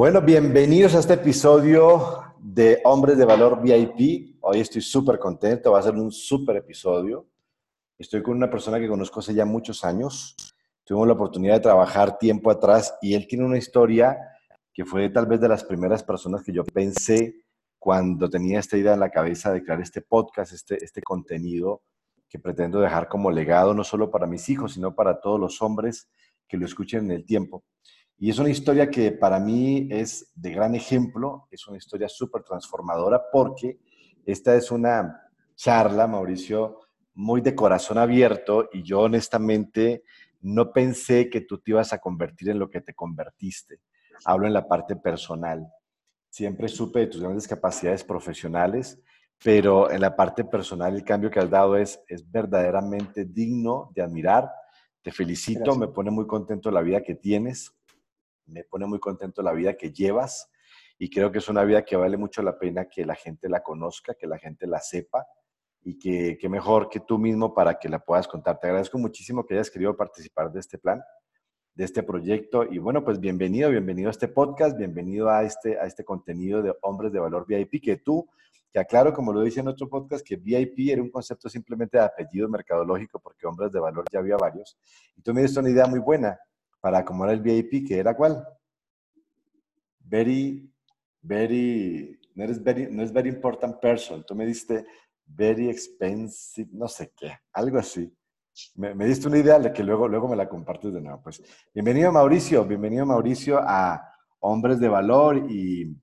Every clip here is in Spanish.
Bueno, bienvenidos a este episodio de Hombres de Valor VIP. Hoy estoy súper contento, va a ser un súper episodio. Estoy con una persona que conozco hace ya muchos años. Tuvimos la oportunidad de trabajar tiempo atrás y él tiene una historia que fue tal vez de las primeras personas que yo pensé cuando tenía esta idea en la cabeza de crear este podcast, este, este contenido que pretendo dejar como legado no solo para mis hijos, sino para todos los hombres que lo escuchen en el tiempo. Y es una historia que para mí es de gran ejemplo, es una historia súper transformadora porque esta es una charla, Mauricio, muy de corazón abierto y yo honestamente no pensé que tú te ibas a convertir en lo que te convertiste. Hablo en la parte personal. Siempre supe de tus grandes capacidades profesionales, pero en la parte personal el cambio que has dado es, es verdaderamente digno de admirar. Te felicito, me pone muy contento la vida que tienes me pone muy contento la vida que llevas y creo que es una vida que vale mucho la pena que la gente la conozca, que la gente la sepa y que, mejor que tú mismo para que la puedas contar. Te agradezco muchísimo que hayas querido participar de este plan, de este proyecto y bueno, pues bienvenido, bienvenido a este podcast, bienvenido a este, a este contenido de Hombres de Valor VIP que tú que aclaro, como lo dice en otro podcast, que VIP era un concepto simplemente de apellido mercadológico, porque hombres de valor ya había varios. Y tú me diste una idea muy buena para acomodar el VIP, que era cuál? Very, very, no, eres very, no es very important person. Tú me diste very expensive, no sé qué, algo así. Me, diste una idea de que luego, luego me la compartes de nuevo. Pues bienvenido Mauricio, bienvenido Mauricio a Hombres de Valor y,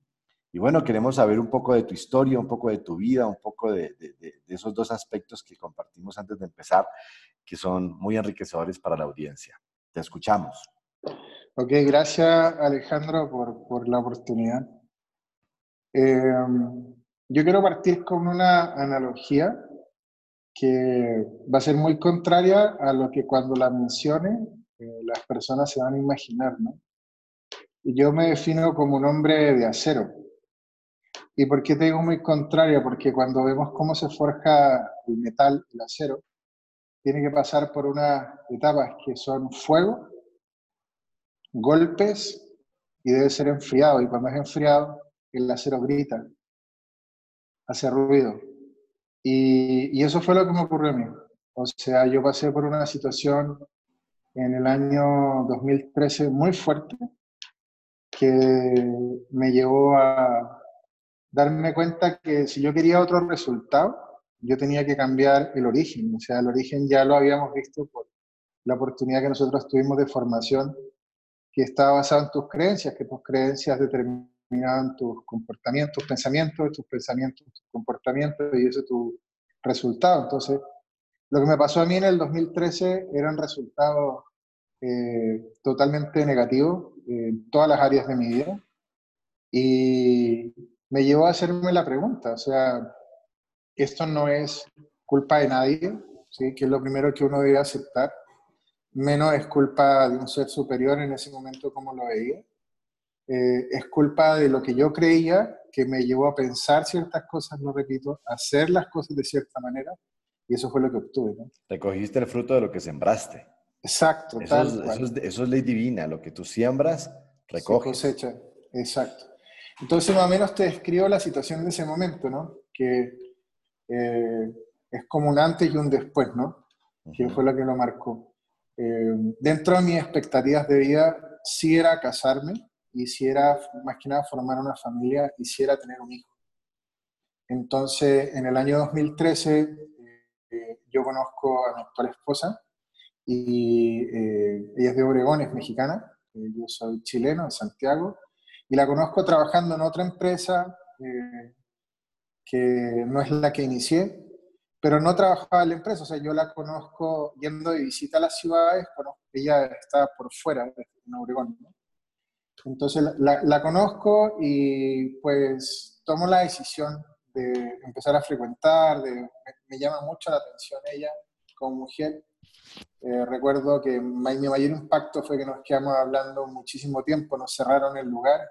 y bueno, queremos saber un poco de tu historia, un poco de tu vida, un poco de, de, de, esos dos aspectos que compartimos antes de empezar, que son muy enriquecedores para la audiencia. Te escuchamos. Ok, gracias Alejandro por, por la oportunidad. Eh, yo quiero partir con una analogía que va a ser muy contraria a lo que cuando la mencione eh, las personas se van a imaginar, ¿no? Y yo me defino como un hombre de acero. ¿Y por qué te digo muy contraria? Porque cuando vemos cómo se forja el metal, el acero, tiene que pasar por unas etapas que son fuego, golpes y debe ser enfriado. Y cuando es enfriado, el acero grita, hace ruido. Y, eso fue lo que me ocurrió a mí. O sea, yo pasé por una situación en el año 2013 muy fuerte que me llevó a darme cuenta que si yo quería otro resultado, yo tenía que cambiar el origen. O sea, el origen ya lo habíamos visto por la oportunidad que nosotros tuvimos de formación que estaba basado en tus creencias, que tus creencias determinaban tus comportamientos, tus pensamientos, tus pensamientos, tus comportamientos, y ese es tu resultado. Entonces, lo que me pasó a mí en el 2013 eran resultados eh, totalmente negativos en todas las áreas de mi vida, y me llevó a hacerme la pregunta, o sea, esto no es culpa de nadie, ¿sí? que es lo primero que uno debe aceptar, menos es culpa de un ser superior en ese momento como lo veía. Eh, es culpa de lo que yo creía que me llevó a pensar ciertas cosas, no repito, a hacer las cosas de cierta manera, y eso fue lo que obtuve. ¿no? Recogiste el fruto de lo que sembraste. Exacto. Eso, es, eso, es, ley divina, lo que tú siembras, recoges. cosecha, exacto. Entonces, más o menos te describo la situación de ese momento, ¿no? Que eh, es como un antes y un después, ¿no? Que fue lo que lo marcó. Eh, dentro de mis expectativas de vida, sí era casarme y si era más que nada formar una familia y si era tener un hijo. Entonces, en el año 2013, eh, yo conozco a mi actual esposa y ella es de Obregón, es mexicana, yo soy chileno, de Santiago, y la conozco trabajando en otra empresa que no es la que inicié, pero no trabajaba en la empresa, o sea, yo la conozco yendo de visita a las ciudades, ella está por fuera, en Obregón, ¿no? Entonces la, conozco y pues tomo la decisión de empezar a frecuentar, me, llama mucho la atención ella como mujer. Eh, recuerdo que mi mayor impacto fue que nos quedamos hablando muchísimo tiempo, nos cerraron el lugar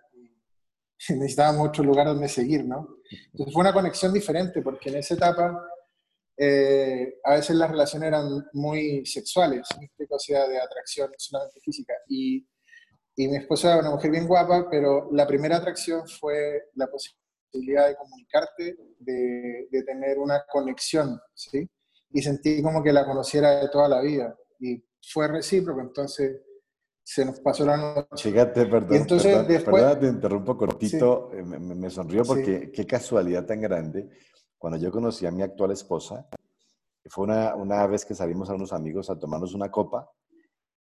necesitábamos otro lugar donde seguir, ¿no? Entonces fue una conexión diferente porque en esa etapa eh, a veces las relaciones eran muy sexuales, o sea, de atracción solamente física. Y y mi esposa era una mujer bien guapa, pero la primera atracción fue la posibilidad de comunicarte, de, de tener una conexión, ¿sí? Y sentí como que la conociera de toda la vida. Y fue recíproco, entonces se nos pasó la noche. Fíjate, perdón, entonces, después, te interrumpo cortito, eh, me, me, sonrió porque qué casualidad tan grande. Cuando yo conocí a mi actual esposa, fue una, una vez que salimos a unos amigos a tomarnos una copa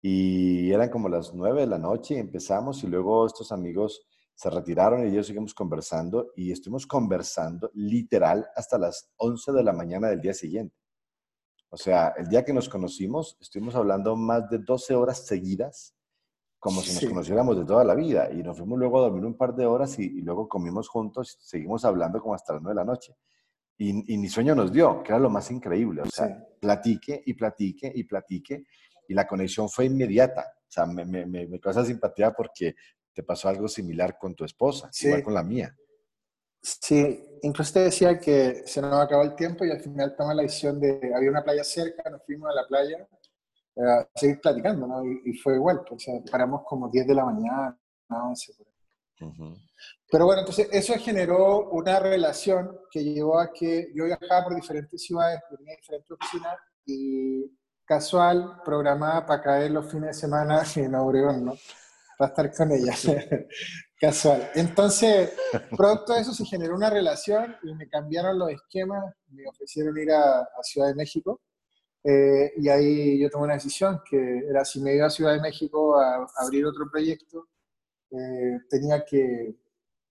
y eran como las nueve de la noche y empezamos y luego estos amigos se retiraron y yo seguimos conversando y estuvimos conversando literal hasta las 11 de la mañana del día siguiente. O sea, el día que nos conocimos, estuvimos hablando más de 12 horas seguidas como si nos conociéramos de toda la vida. Y nos fuimos luego a dormir un par de horas y, luego comimos juntos, seguimos hablando como hasta las nueve de la noche. Y, y, ni sueño nos dio, que era lo más increíble. O sea, platique y platique y platique. Y la conexión fue inmediata. O sea, me, me, me, causa simpatía porque te pasó algo similar con tu esposa, igual con la mía. Sí, incluso te decía que se nos acabó el tiempo y al final tomamos la decisión de, había una playa cerca, nos fuimos a la playa a seguir platicando, ¿no? Y, fue igual, pues, o sea, paramos como 10 de la mañana, 11 por Pero bueno, entonces eso generó una relación que llevó a que yo viajaba por diferentes ciudades, tenía diferentes oficinas y casual, programada para caer los fines de semana en Obregón, ¿no? Para estar con ella. casual. Entonces, producto de eso se generó una relación y me cambiaron los esquemas, me ofrecieron ir a, a Ciudad de México eh, y ahí yo tomé una decisión que era si me iba a Ciudad de México a, abrir otro proyecto, eh, tenía que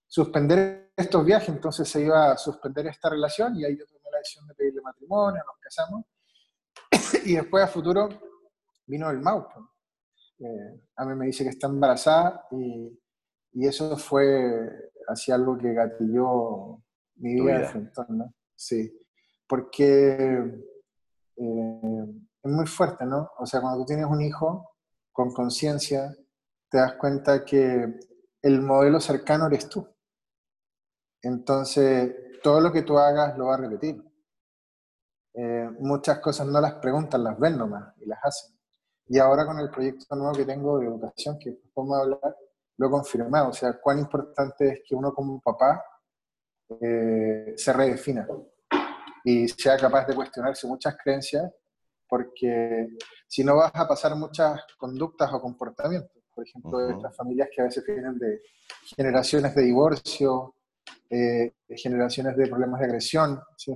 suspender estos viajes, entonces se iba a suspender esta relación y ahí yo tomé la decisión de pedirle matrimonio, nos casamos y después a futuro vino el Maupo. Eh, a mí me dice que está embarazada y, y eso fue así algo que gatilló mi vida, vida. de ¿no? Sí, porque eh, es muy fuerte, ¿no? O sea, cuando tú tienes un hijo con conciencia, te das cuenta que el modelo cercano eres tú. Entonces, todo lo que tú hagas lo va a repetir. Eh, muchas cosas no las preguntan, las ven nomás y las hacen. Y ahora con el proyecto nuevo que tengo de educación, que podemos hablar, lo he confirmado. O sea, cuán importante es que uno como papá eh, se redefina y sea capaz de cuestionarse muchas creencias, porque si no vas a pasar muchas conductas o comportamientos. Por ejemplo, de estas familias que a veces vienen de generaciones de divorcio, eh, de generaciones de problemas de agresión, ¿sí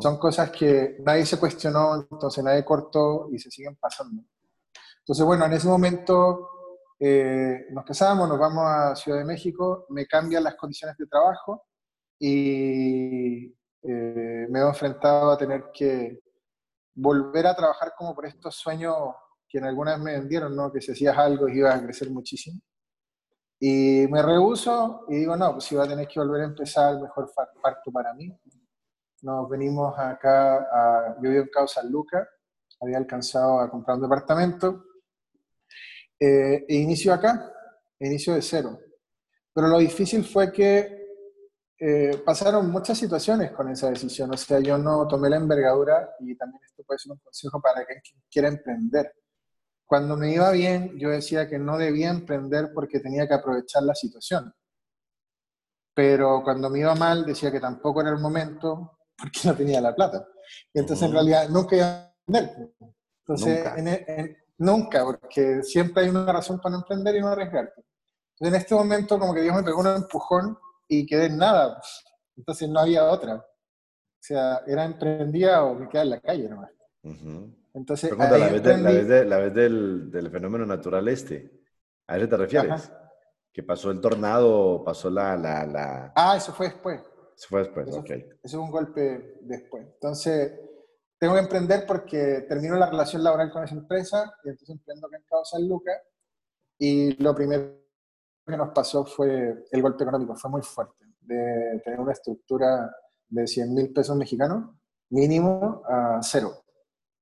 Son cosas que nadie se cuestionó, entonces nadie cortó y se siguen pasando. Entonces, bueno, en ese momento eh, nos casamos, nos vamos a Ciudad de México, me cambian las condiciones de trabajo y eh, me he enfrentado a tener que volver a trabajar como por estos sueños que en algunas me vendieron, ¿no? que si hacías algo ibas a crecer muchísimo. Y me rehuso y digo, no, pues si va a tener que volver a empezar, mejor parto para mí. Nos venimos acá, a, yo vivo en Cabo San Lucas, había alcanzado a comprar un departamento, eh, e inicio acá, inicio de cero. Pero lo difícil fue que eh, pasaron muchas situaciones con esa decisión. O sea, yo no tomé la envergadura y también esto puede ser un consejo para quien quiera emprender. Cuando me iba bien, yo decía que no debía emprender porque tenía que aprovechar la situación. Pero cuando me iba mal, decía que tampoco era el momento porque no tenía la plata. Y entonces, en realidad, nunca iba a emprender. Entonces, e, nunca, porque siempre hay una razón para no emprender y no arriesgarte. Entonces, en este momento, como que Dios me pegó un empujón y quedé en nada. Entonces no había otra. O sea, era emprendida o me quedaba en la calle nomás. Entonces, la vez, la vez, del, del, fenómeno natural este. ¿A eso te refieres? Que pasó el tornado, pasó la, la, la... Ah, eso fue después. Eso fue después, eso, ok. Eso es un golpe después. Entonces, tengo que emprender porque termino la relación laboral con esa empresa y entonces emprendo acá en Cabo San Lucas y lo primero que nos pasó fue el golpe económico, fue muy fuerte, de tener una estructura de 100 mil pesos mexicanos mínimo a cero.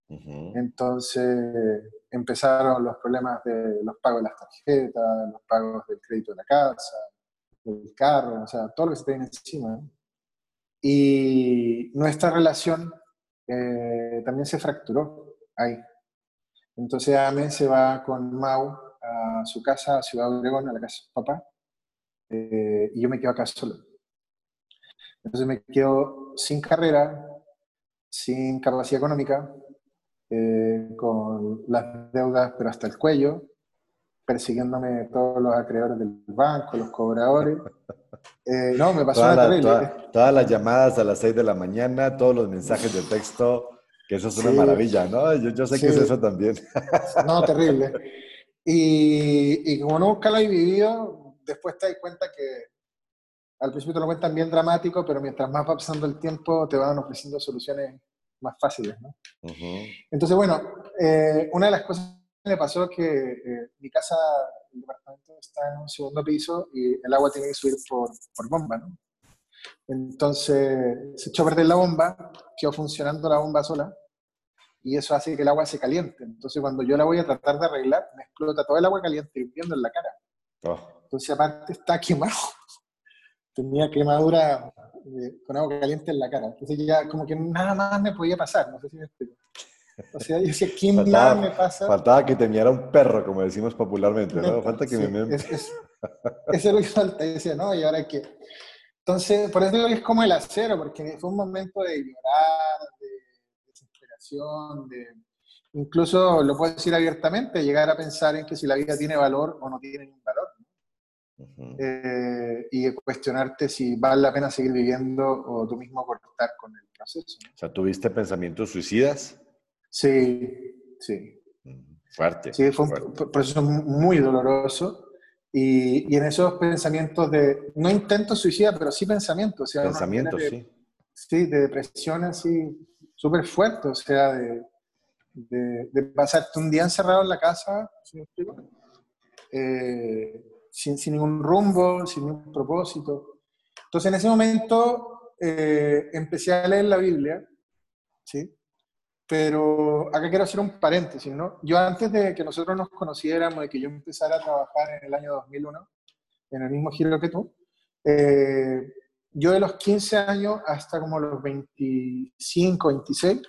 Entonces empezaron los problemas de los pagos de las tarjetas, los pagos del crédito de la casa, del carro, o sea, todo lo que se tiene encima. Y nuestra relación eh, también se fracturó ahí. Entonces Ame se va con Mau a su casa, a Ciudad Obregón, a la casa de su papá, eh, y yo me quedo acá solo. Entonces me quedo sin carrera, sin capacidad económica, eh, con las deudas pero hasta el cuello, persiguiéndome todos los acreedores del banco, los cobradores. Eh, no, me pasó una terrible. todas las llamadas a las 6 de la mañana, todos los mensajes de texto, que eso es una maravilla, ¿no? Yo, yo sé que es eso también. No, terrible. Y, y, como nunca lo he vivido, después te das cuenta que al principio te lo cuentan bien dramático, pero mientras más va pasando el tiempo, te van ofreciendo soluciones más fáciles, ¿no? Entonces, bueno, eh, una de las cosas que me pasó es que eh, mi casa, el departamento está en un segundo piso y el agua tiene que subir por, por bomba, ¿no? Entonces se echó a perder la bomba, quedó funcionando la bomba sola y eso hace que el agua se caliente. Entonces cuando yo la voy a tratar de arreglar, me explota todo el agua caliente hirviendo en la cara. Oh. Entonces aparte está quemado. Tenía quemadura con agua caliente en la cara. Entonces ya como que nada más me podía pasar, no sé si me explico. O sea, yo decía, ¿quién faltaba, me pasa? Faltaba que te un perro, como decimos popularmente, ¿no? Falta que me... Es, es, eso es lo que falta. Y decía, no, ¿y ahora qué? Entonces, por eso es como el acero, porque fue un momento de llorar, de. Incluso, lo puedo decir abiertamente, llegar a pensar en que si la vida tiene valor o no tiene ningún valor. Eh, y cuestionarte si vale la pena seguir viviendo o tú mismo cortar con el proceso. O sea, ¿tuviste pensamientos suicidas? Sí, sí. Fuerte. Sí, fue un proceso muy doloroso. Y, y, en esos pensamientos de, no intentos suicidas, pero sí pensamientos. O sea, pensamientos, sí. Sí, de depresión así, súper fuerte. O sea, de, de, de, pasarte un día encerrado en la casa, ¿sí eh, sin, sin, ningún rumbo, sin ningún propósito. Entonces, en ese momento eh, empecé a leer la Biblia, ¿sí? Pero acá quiero hacer un paréntesis, ¿no? Yo antes de que nosotros nos conociéramos, de que yo empezara a trabajar en el año 2001, en el mismo giro que tú, eh, yo de los 15 años hasta como los 25, 26,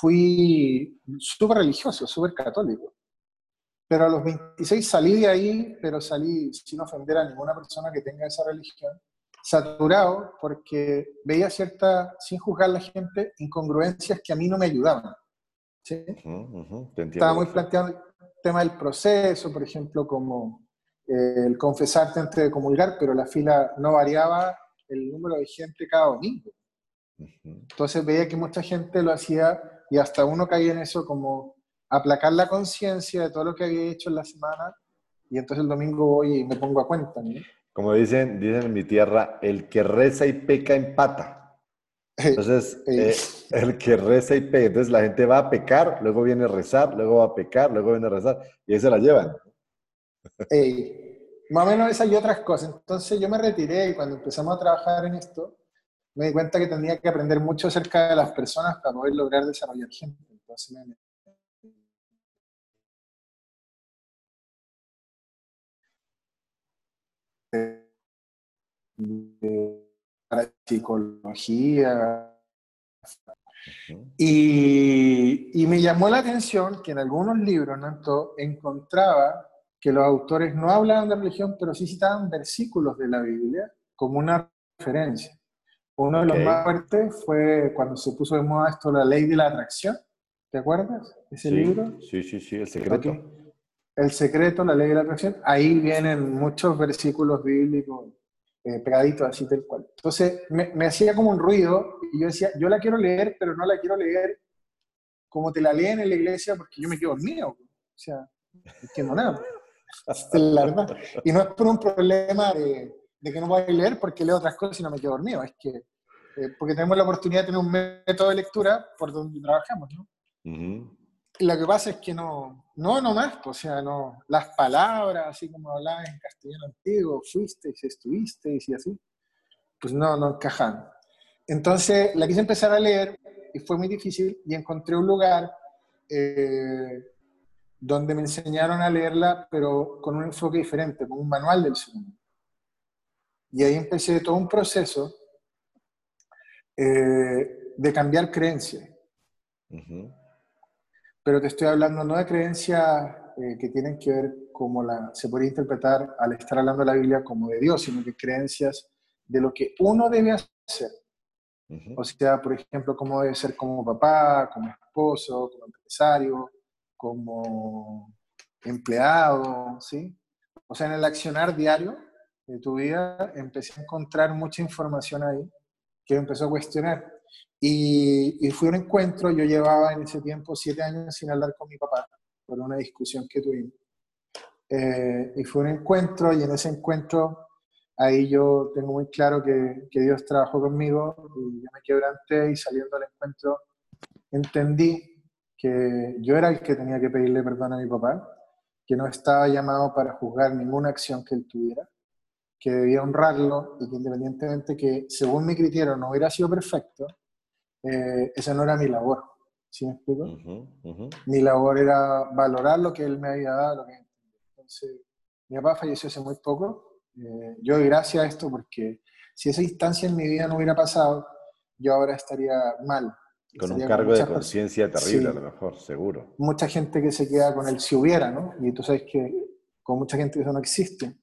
fui súper religioso, súper católico. Pero a los 26 salí de ahí, pero salí sin ofender a ninguna persona que tenga esa religión, saturado porque veía cierta, sin juzgar a la gente, incongruencias que a mí no me ayudaban. ¿sí? Estaba muy planteado el tema del proceso, por ejemplo, como eh, el confesarte antes de comulgar, pero la fila no variaba el número de gente cada domingo. Entonces veía que mucha gente lo hacía y hasta uno caía en eso como aplacar la conciencia de todo lo que había hecho en la semana y entonces el domingo voy y me pongo a cuenta. ¿no? Como dicen, dicen en mi tierra, el que reza y peca empata. Entonces, eh, el que reza y peca, entonces la gente va a pecar, luego viene a rezar, luego va a pecar, luego viene a rezar, y ahí se la llevan. Más o menos esas y otras cosas. Entonces yo me retiré y cuando empezamos a trabajar en esto, me di cuenta que tenía que aprender mucho acerca de las personas para poder lograr desarrollar gente. Entonces me de psicología. Y, y, me llamó la atención que en algunos libros encontraba que los autores no hablaban de religión, pero sí citaban versículos de la Biblia como una referencia. Uno de los más fuertes fue cuando se puso de moda esto, la ley de la atracción. ¿Te acuerdas? Ese libro. Sí, sí, sí, el secreto. El secreto, la ley de la atracción. Ahí vienen muchos versículos bíblicos eh, pegaditos así tal cual. Entonces me, me, hacía como un ruido y yo decía, yo la quiero leer, pero no la quiero leer como te la leen en la iglesia porque yo me quedo dormido. O sea, no entiendo nada. La verdad. Y no es por un problema de, de, que no voy a leer porque leo otras cosas y no me quedo dormido. Es que, eh, porque tenemos la oportunidad de tener un método de lectura por donde trabajamos, ¿no? Y lo que pasa es que no, no, no más, pues, o sea, no, las palabras, así como hablabas en castellano antiguo, fuiste, estuviste y así, pues no, no encajan. Entonces la quise empezar a leer y fue muy difícil y encontré un lugar eh, donde me enseñaron a leerla, pero con un enfoque diferente, con un manual del segundo. Y ahí empecé todo un proceso eh, de cambiar creencias pero te estoy hablando no de creencias eh, que tienen que ver como la, se podría interpretar al estar hablando de la Biblia como de Dios, sino que creencias de lo que uno debe hacer. O sea, por ejemplo, cómo debe ser como papá, como esposo, como empresario, como empleado, ¿sí? O sea, en el accionar diario de tu vida empecé a encontrar mucha información ahí que empezó a cuestionar. Y, y fue un encuentro, yo llevaba en ese tiempo siete años sin hablar con mi papá por una discusión que tuvimos. Eh, y fue un encuentro y en ese encuentro ahí yo tengo muy claro que, que, Dios trabajó conmigo y yo me quebranté y saliendo del encuentro entendí que yo era el que tenía que pedirle perdón a mi papá, que no estaba llamado para juzgar ninguna acción que él tuviera, que debía honrarlo y que independientemente que según mi criterio no hubiera sido perfecto, eh, esa no era mi labor. ¿Sí me explico? Mi labor era valorar lo que él me había dado. Lo que... Entonces, mi papá falleció hace muy poco eh, yo doy gracias a esto porque si esa instancia en mi vida no hubiera pasado, yo ahora estaría mal. Con un cargo de conciencia terrible, a lo mejor, seguro. Mucha gente que se queda con el si hubiera, ¿no? Y tú sabes que con mucha gente eso no existe.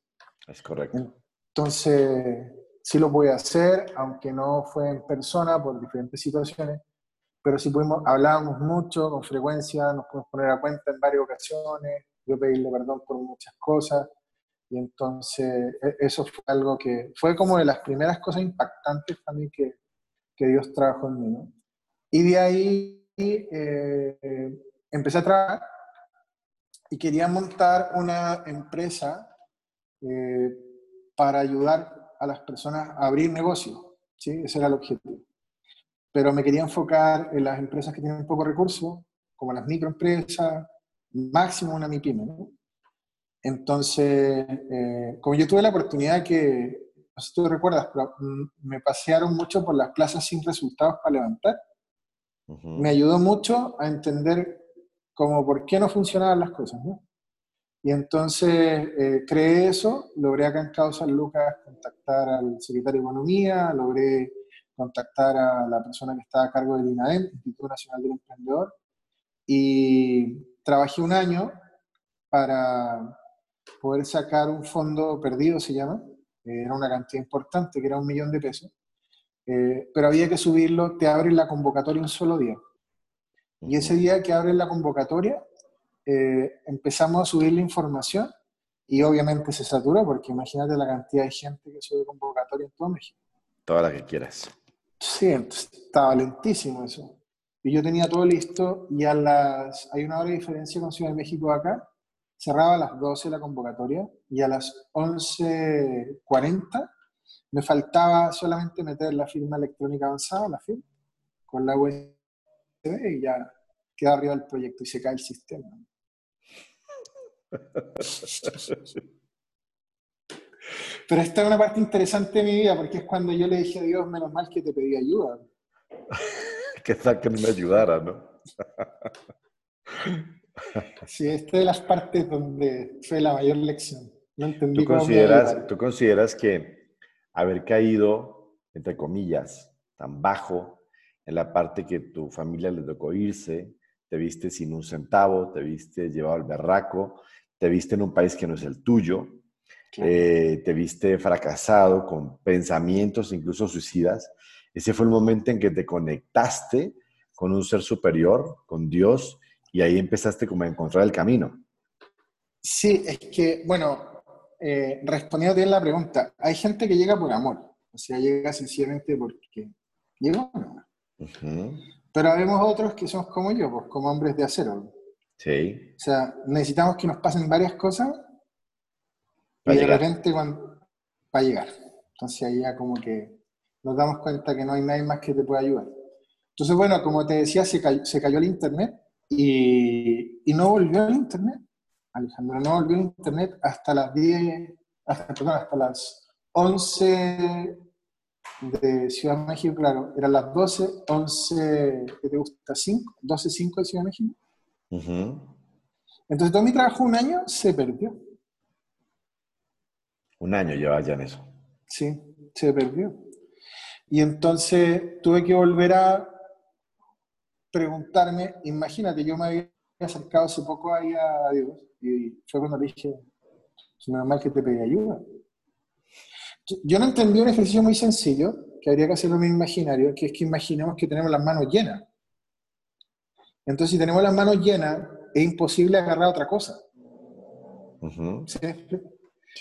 Es correcto. Entonces, sí lo voy a hacer, aunque no fue en persona por diferentes situaciones, pero sí pudimos, hablábamos mucho, con frecuencia, nos pudimos poner a cuenta en varias ocasiones, yo pedirle perdón por muchas cosas, y entonces e, eso fue algo que fue como de las primeras cosas impactantes también que, que Dios trabajó en mí. Y de ahí eh, empecé a trabajar y quería montar una empresa eh, para ayudar a las personas a abrir negocios. ¿sí? Ese era el objetivo. Pero me quería enfocar en las empresas que tienen poco recursos, como las microempresas, máximo una MIPYME. ¿no? Entonces, eh, como yo tuve la oportunidad que, no sé si tú recuerdas, mm, me pasearon mucho por las plazas sin resultados para levantar, me ayudó mucho a entender cómo por qué no funcionaban las cosas, ¿no? Y entonces eh, creé eso, logré acá en Lucas contactar al secretario de Economía, logré contactar a la persona que estaba a cargo del INAEM, Instituto Nacional del Emprendedor, y trabajé un año para poder sacar un fondo perdido, se llama, era una cantidad importante, que era un millón de pesos, eh, pero había que subirlo, te abren la convocatoria un solo día. Y ese día que abren la convocatoria, eh, empezamos a subir la información y obviamente se saturó, porque imagínate la cantidad de gente que sube convocatoria en todo México. Toda la que quieras. Sí, estaba lentísimo eso. Y yo tenía todo listo y a las... Hay una hora de diferencia con Ciudad de México acá, cerraba a las 12 la convocatoria y a las 11.40 me faltaba solamente meter la firma electrónica avanzada, la firma, con la USB y ya queda arriba el proyecto y se cae el sistema. Pero esta es una parte interesante de mi vida porque es cuando yo le dije a Dios, menos mal que te pedí ayuda. que tal que me ayudara, ¿no? Sí, esta es de las partes donde fue la mayor lección. No entendí ¿Tú consideras, ¿Tú consideras que haber caído, entre comillas, tan bajo en la parte que tu familia le tocó irse, te viste sin un centavo, te viste llevado al berraco, te viste en un país que no es el tuyo, eh, te viste fracasado con pensamientos incluso suicidas, ese fue el momento en que te conectaste con un ser superior, con Dios, y ahí empezaste como a encontrar el camino. Sí, es que, bueno, eh, respondiendo bien la pregunta, hay gente que llega por amor, o sea, llega sencillamente porque llegó. Pero vemos otros que somos como yo, pues como hombres de acero. Sí. O sea, necesitamos que nos pasen varias cosas y de repente cuando, para llegar. Entonces ahí ya como que nos damos cuenta que no hay nadie más que te pueda ayudar. Entonces, bueno, como te decía, se se cayó el internet y, no volvió al Internet. Alejandro no volvió Internet hasta las 10, hasta, perdón, hasta las 11 de Ciudad de México, claro, eran las 12, 11, ¿qué te gusta? 5, 12, 5 de Ciudad de México. Entonces todo mi trabajo un año se perdió. Un año lleva ya en eso. Sí, se perdió. Y entonces tuve que volver a preguntarme, imagínate, yo me había acercado hace poco ahí a Dios Y fue cuando le dije, es normal que te pedí ayuda. Yo no entendí un ejercicio muy sencillo, que habría que hacerlo en un imaginario, que es que imaginemos que tenemos las manos llenas. Entonces, si tenemos las manos llenas, es imposible agarrar otra cosa. ¿Sí?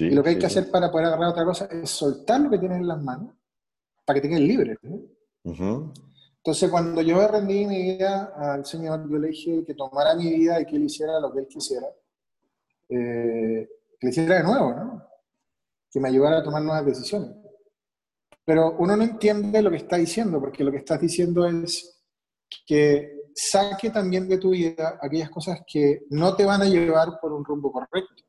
y lo que hay que hacer para poder agarrar otra cosa es soltar lo que tienes en las manos para que te queden libres. Entonces, cuando yo rendí mi vida al Señor, yo le dije que tomara mi vida y que Él hiciera lo que Él quisiera. Eh, que lo hiciera de nuevo, ¿no? Que me ayudara a tomar nuevas decisiones. Pero uno no entiende lo que está diciendo, porque lo que estás diciendo es que saque también de tu vida aquellas cosas que no te van a llevar por un rumbo correcto.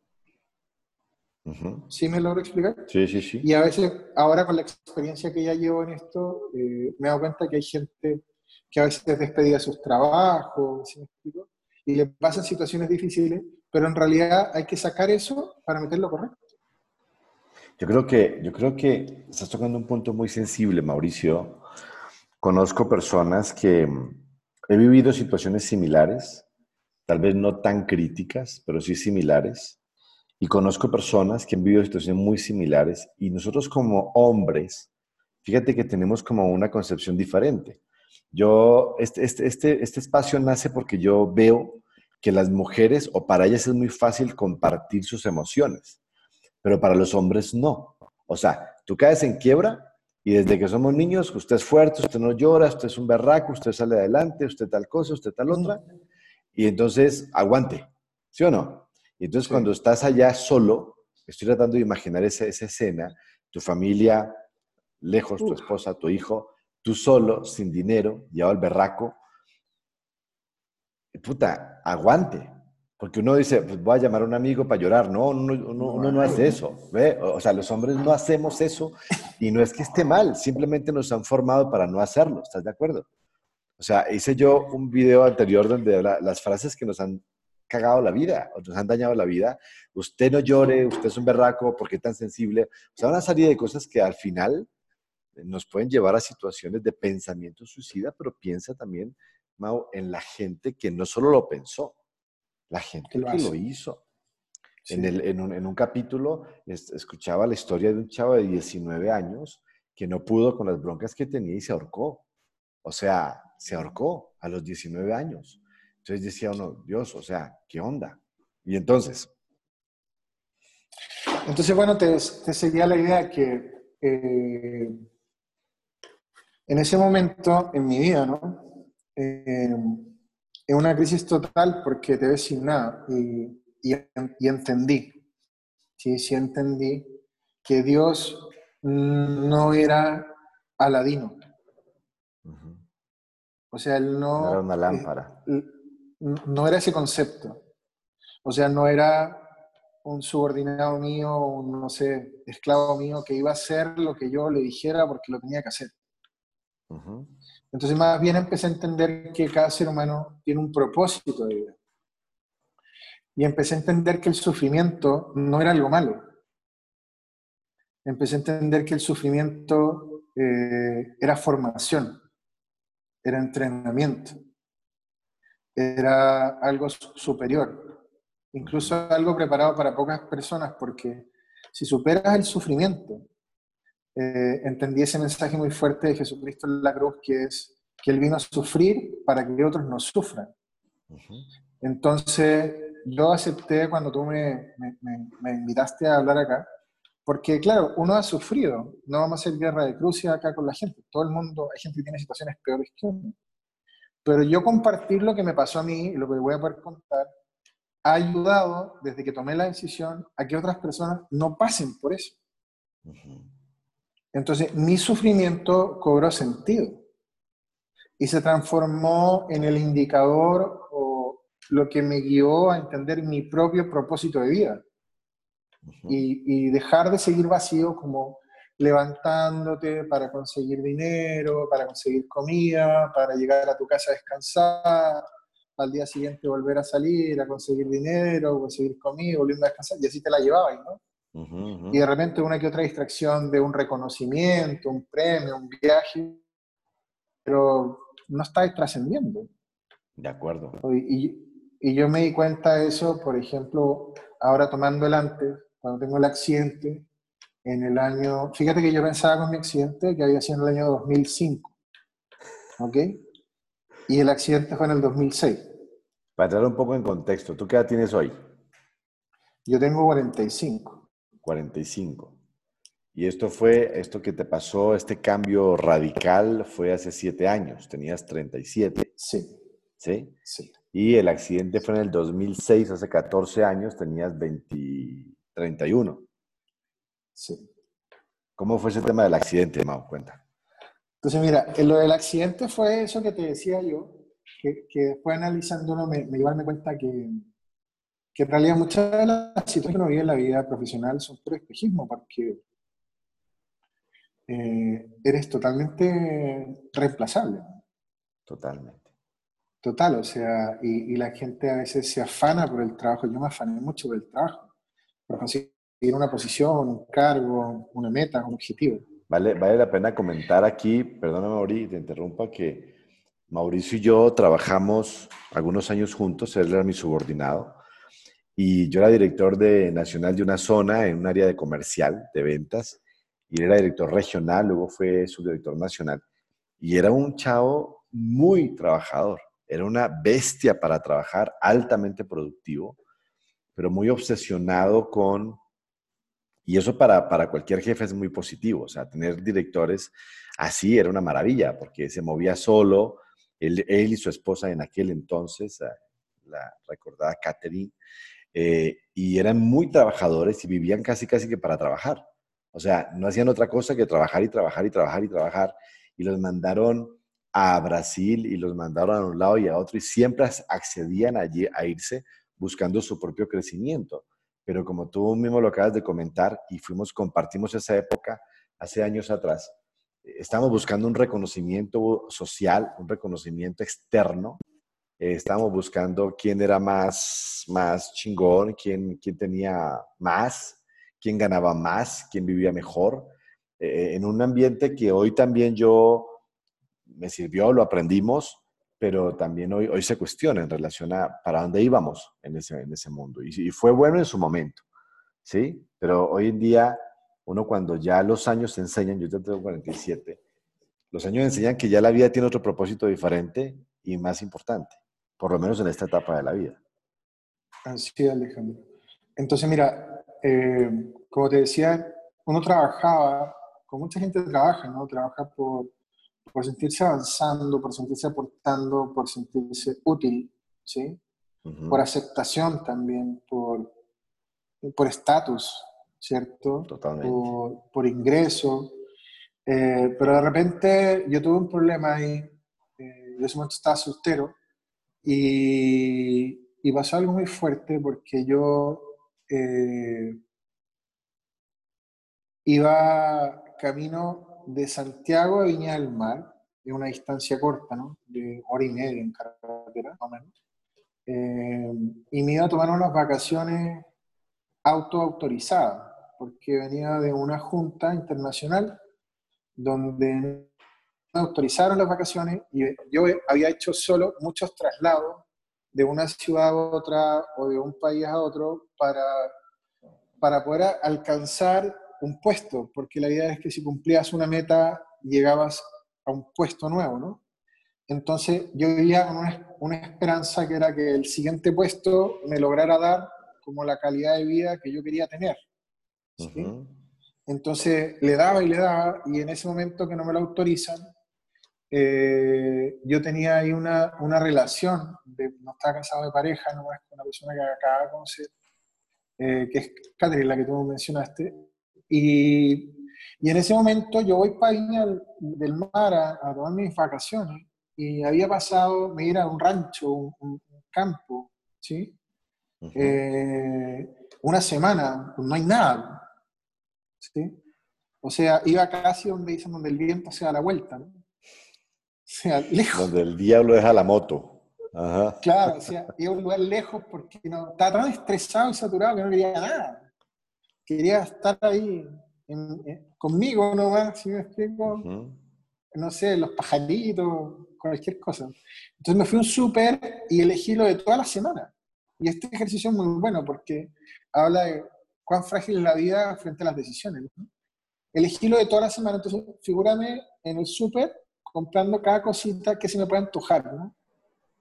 ¿Sí me logro explicar? Sí, sí, sí. Y a veces, ahora con la experiencia que ya llevo en esto, eh, me he dado cuenta que hay gente que a veces despedida de sus trabajos, ¿sí me explico? Y le pasan situaciones difíciles, pero en realidad hay que sacar eso para meterlo correcto. Yo creo que, yo creo que estás tocando un punto muy sensible, Mauricio. Conozco personas que he vivido situaciones similares, tal vez no tan críticas, pero sí similares y conozco personas que han vivido situaciones muy similares y nosotros como hombres, fíjate que tenemos como una concepción diferente. Yo, este, este, este, este espacio nace porque yo veo que las mujeres, o para ellas es muy fácil compartir sus emociones, pero para los hombres no. O sea, tú caes en quiebra y desde que somos niños, usted es fuerte, usted no llora, usted es un berraco, usted sale adelante, usted tal cosa, usted tal otra, y entonces aguante, ¿sí o no? Y entonces cuando estás allá solo, estoy tratando de imaginar esa, esa escena, tu familia lejos, tu esposa, tu hijo, tú solo, sin dinero, llevado al berraco. Puta, aguante. Porque uno dice, pues voy a llamar a un amigo para llorar. No, uno, uno, no hace eso. ¿ve? O sea, los hombres no hacemos eso y no es que esté mal, simplemente nos han formado para no hacerlo. ¿Estás de acuerdo? O sea, hice yo un video anterior donde las frases que nos han cagado la vida, otros han dañado la vida. Usted no llore, usted es un berraco, ¿por qué tan sensible? O sea, una serie de cosas que al final nos pueden llevar a situaciones de pensamiento suicida, pero piensa también, Mau, en la gente que no solo lo pensó, la gente que lo, hizo. En, el, en, un, en, un, capítulo escuchaba la historia de un chavo de 19 años que no pudo con las broncas que tenía y se ahorcó. O sea, se ahorcó a los 19 años. Entonces decía uno, Dios, o sea, ¿qué onda? Y entonces. Entonces, bueno, te, te seguía la idea que eh, en ese momento en mi vida, ¿no? Eh, en una crisis total porque te ves sin nada y, y, entendí, sí, sí entendí que Dios no era Aladino. O sea, él no... era una lámpara no era ese concepto. O sea, no era un subordinado mío, un, no sé, esclavo mío que iba a hacer lo que yo le dijera porque lo tenía que hacer. Entonces, más bien empecé a entender que cada ser humano tiene un propósito de vida. Y empecé a entender que el sufrimiento no era algo malo. Empecé a entender que el sufrimiento eh, era formación, era entrenamiento era algo superior, incluso algo preparado para pocas personas, porque si superas el sufrimiento, eh, entendí ese mensaje muy fuerte de Jesucristo en la cruz, que es que Él vino a sufrir para que otros no sufran. Entonces, yo acepté cuando tú me, me, me, invitaste a hablar acá, porque claro, uno ha sufrido, no vamos a hacer guerra de cruces acá con la gente, todo el mundo, hay gente que tiene situaciones peores que uno. Pero yo compartir lo que me pasó a mí y lo que voy a poder contar ha ayudado desde que tomé la decisión a que otras personas no pasen por eso. Entonces, mi sufrimiento cobró sentido y se transformó en el indicador o lo que me guió a entender mi propio propósito de vida y, y, dejar de seguir vacío como levantándote para conseguir dinero, para conseguir comida, para llegar a tu casa a descansar, al día siguiente volver a salir, a conseguir dinero, conseguir comida, volviendo a descansar, y así te la llevabas, ¿no? Y de repente una que otra distracción de un reconocimiento, un premio, un viaje, pero no estáis trascendiendo. De acuerdo. Y, y yo me di cuenta de eso, por ejemplo, ahora tomando el antes, cuando tengo el accidente, en el año, fíjate que yo pensaba con mi accidente que había sido en el año 2005, ¿ok? Y el accidente fue en el 2006. Para entrar un poco en contexto, ¿tú qué edad tienes hoy? Yo tengo 45. 45. Y esto fue, esto que te pasó, este cambio radical fue hace siete años, tenías 37. Sí. ¿Sí? Sí. Y el accidente fue en el 2006, hace 14 años, tenías 20, 31. Sí. ¿Cómo fue ese tema del accidente, Mau? Cuenta. Entonces, mira, lo del accidente fue eso que te decía yo, que, que después analizándolo me, me iba a darme cuenta que, que en realidad muchas de las situaciones que uno vive en la vida profesional son por espejismo, porque eh, eres totalmente reemplazable. Totalmente. Total, o sea, y, y, la gente a veces se afana por el trabajo. Yo me afané mucho por el trabajo, por conseguir una posición, un cargo, una meta, un objetivo. Vale, vale la pena comentar aquí, perdóname, Mauri, te interrumpa, que Mauricio y yo trabajamos algunos años juntos, él era mi subordinado, y yo era director de, nacional de una zona en un área de comercial, de ventas, y él era director regional, luego fue subdirector nacional. Y era un chavo muy trabajador, era una bestia para trabajar, altamente productivo, pero muy obsesionado con... Y eso para, para cualquier jefe es muy positivo, o sea, tener directores así era una maravilla, porque se movía solo, él, él y su esposa en aquel entonces, la recordada Catherine, eh, y eran muy trabajadores y vivían casi, casi que para trabajar. O sea, no hacían otra cosa que trabajar y trabajar y trabajar y trabajar. Y los mandaron a Brasil y los mandaron a un lado y a otro y siempre accedían allí a irse buscando su propio crecimiento. Pero como tú mismo lo acabas de comentar y fuimos, compartimos esa época hace años atrás, estamos buscando un reconocimiento social, un reconocimiento externo eh, estábamos buscando quién era más, más chingón, quién, quién tenía más, quién ganaba más, quién vivía mejor, eh, en un ambiente que hoy también yo me sirvió, lo aprendimos, pero también hoy, hoy se cuestiona en relación a para dónde íbamos en ese, en ese mundo. Y, y fue bueno en su momento, ¿sí? Pero hoy en día, uno cuando ya los años enseñan, yo ya tengo 47, los años enseñan que ya la vida tiene otro propósito diferente y más importante por lo menos en esta etapa de la vida. Así, Alejandro. Entonces, mira, eh, como te decía, uno trabajaba, con mucha gente trabaja, ¿no? Trabaja por, por sentirse avanzando, por sentirse aportando, por sentirse útil, ¿sí? Por aceptación también, por por estatus, ¿cierto? Totalmente. Por, por ingreso. Eh, pero de repente yo tuve un problema ahí, eh, yo en ese momento estaba soltero, y, y pasó algo muy fuerte porque yo eh, iba camino de Santiago a Viña del Mar, de una distancia corta, ¿no? De hora y media en carretera, más o menos. Eh, y me iba a tomar unas vacaciones autoautorizadas, porque venía de una junta internacional donde autorizaron las vacaciones y yo había hecho solo muchos traslados de una ciudad a otra o de un país a otro para, para poder alcanzar un puesto, porque la idea es que si cumplías una meta llegabas a un puesto nuevo, ¿no? Entonces yo vivía con una, una esperanza que era que el siguiente puesto me lograra dar como la calidad de vida que yo quería tener. ¿sí? Entonces le daba y le daba, y en ese momento que no me lo autorizan, eh, yo tenía ahí una, una relación, de, no estaba casado de pareja, no es con una persona que acaba de conocer, eh, que es Catherine, la que tú mencionaste, y, y, en ese momento yo voy para Viña del Mar a, a, tomar mis vacaciones, y había pasado, me ir a un rancho, un, un, campo, ¿sí? Uh -huh. eh, una semana, no hay nada, ¿sí? O sea, iba casi donde dicen donde el viento se da la vuelta, ¿no? Sea, lejos. Donde el diablo deja la moto. Ajá. Claro, o sea, a un lugar lejos porque no, estaba tan estresado y saturado que no quería nada. Quería estar ahí en, en, conmigo nomás, si me explico. Uh -huh. No sé, los pajaritos, cualquier cosa. Entonces me fui a un súper y elegí lo de toda la semana. Y este ejercicio es muy bueno porque habla de cuán frágil es la vida frente a las decisiones. ¿no? Elegí de toda la semana, entonces figúrame en el súper comprando cada cosita que se me pueda antojar, ¿no?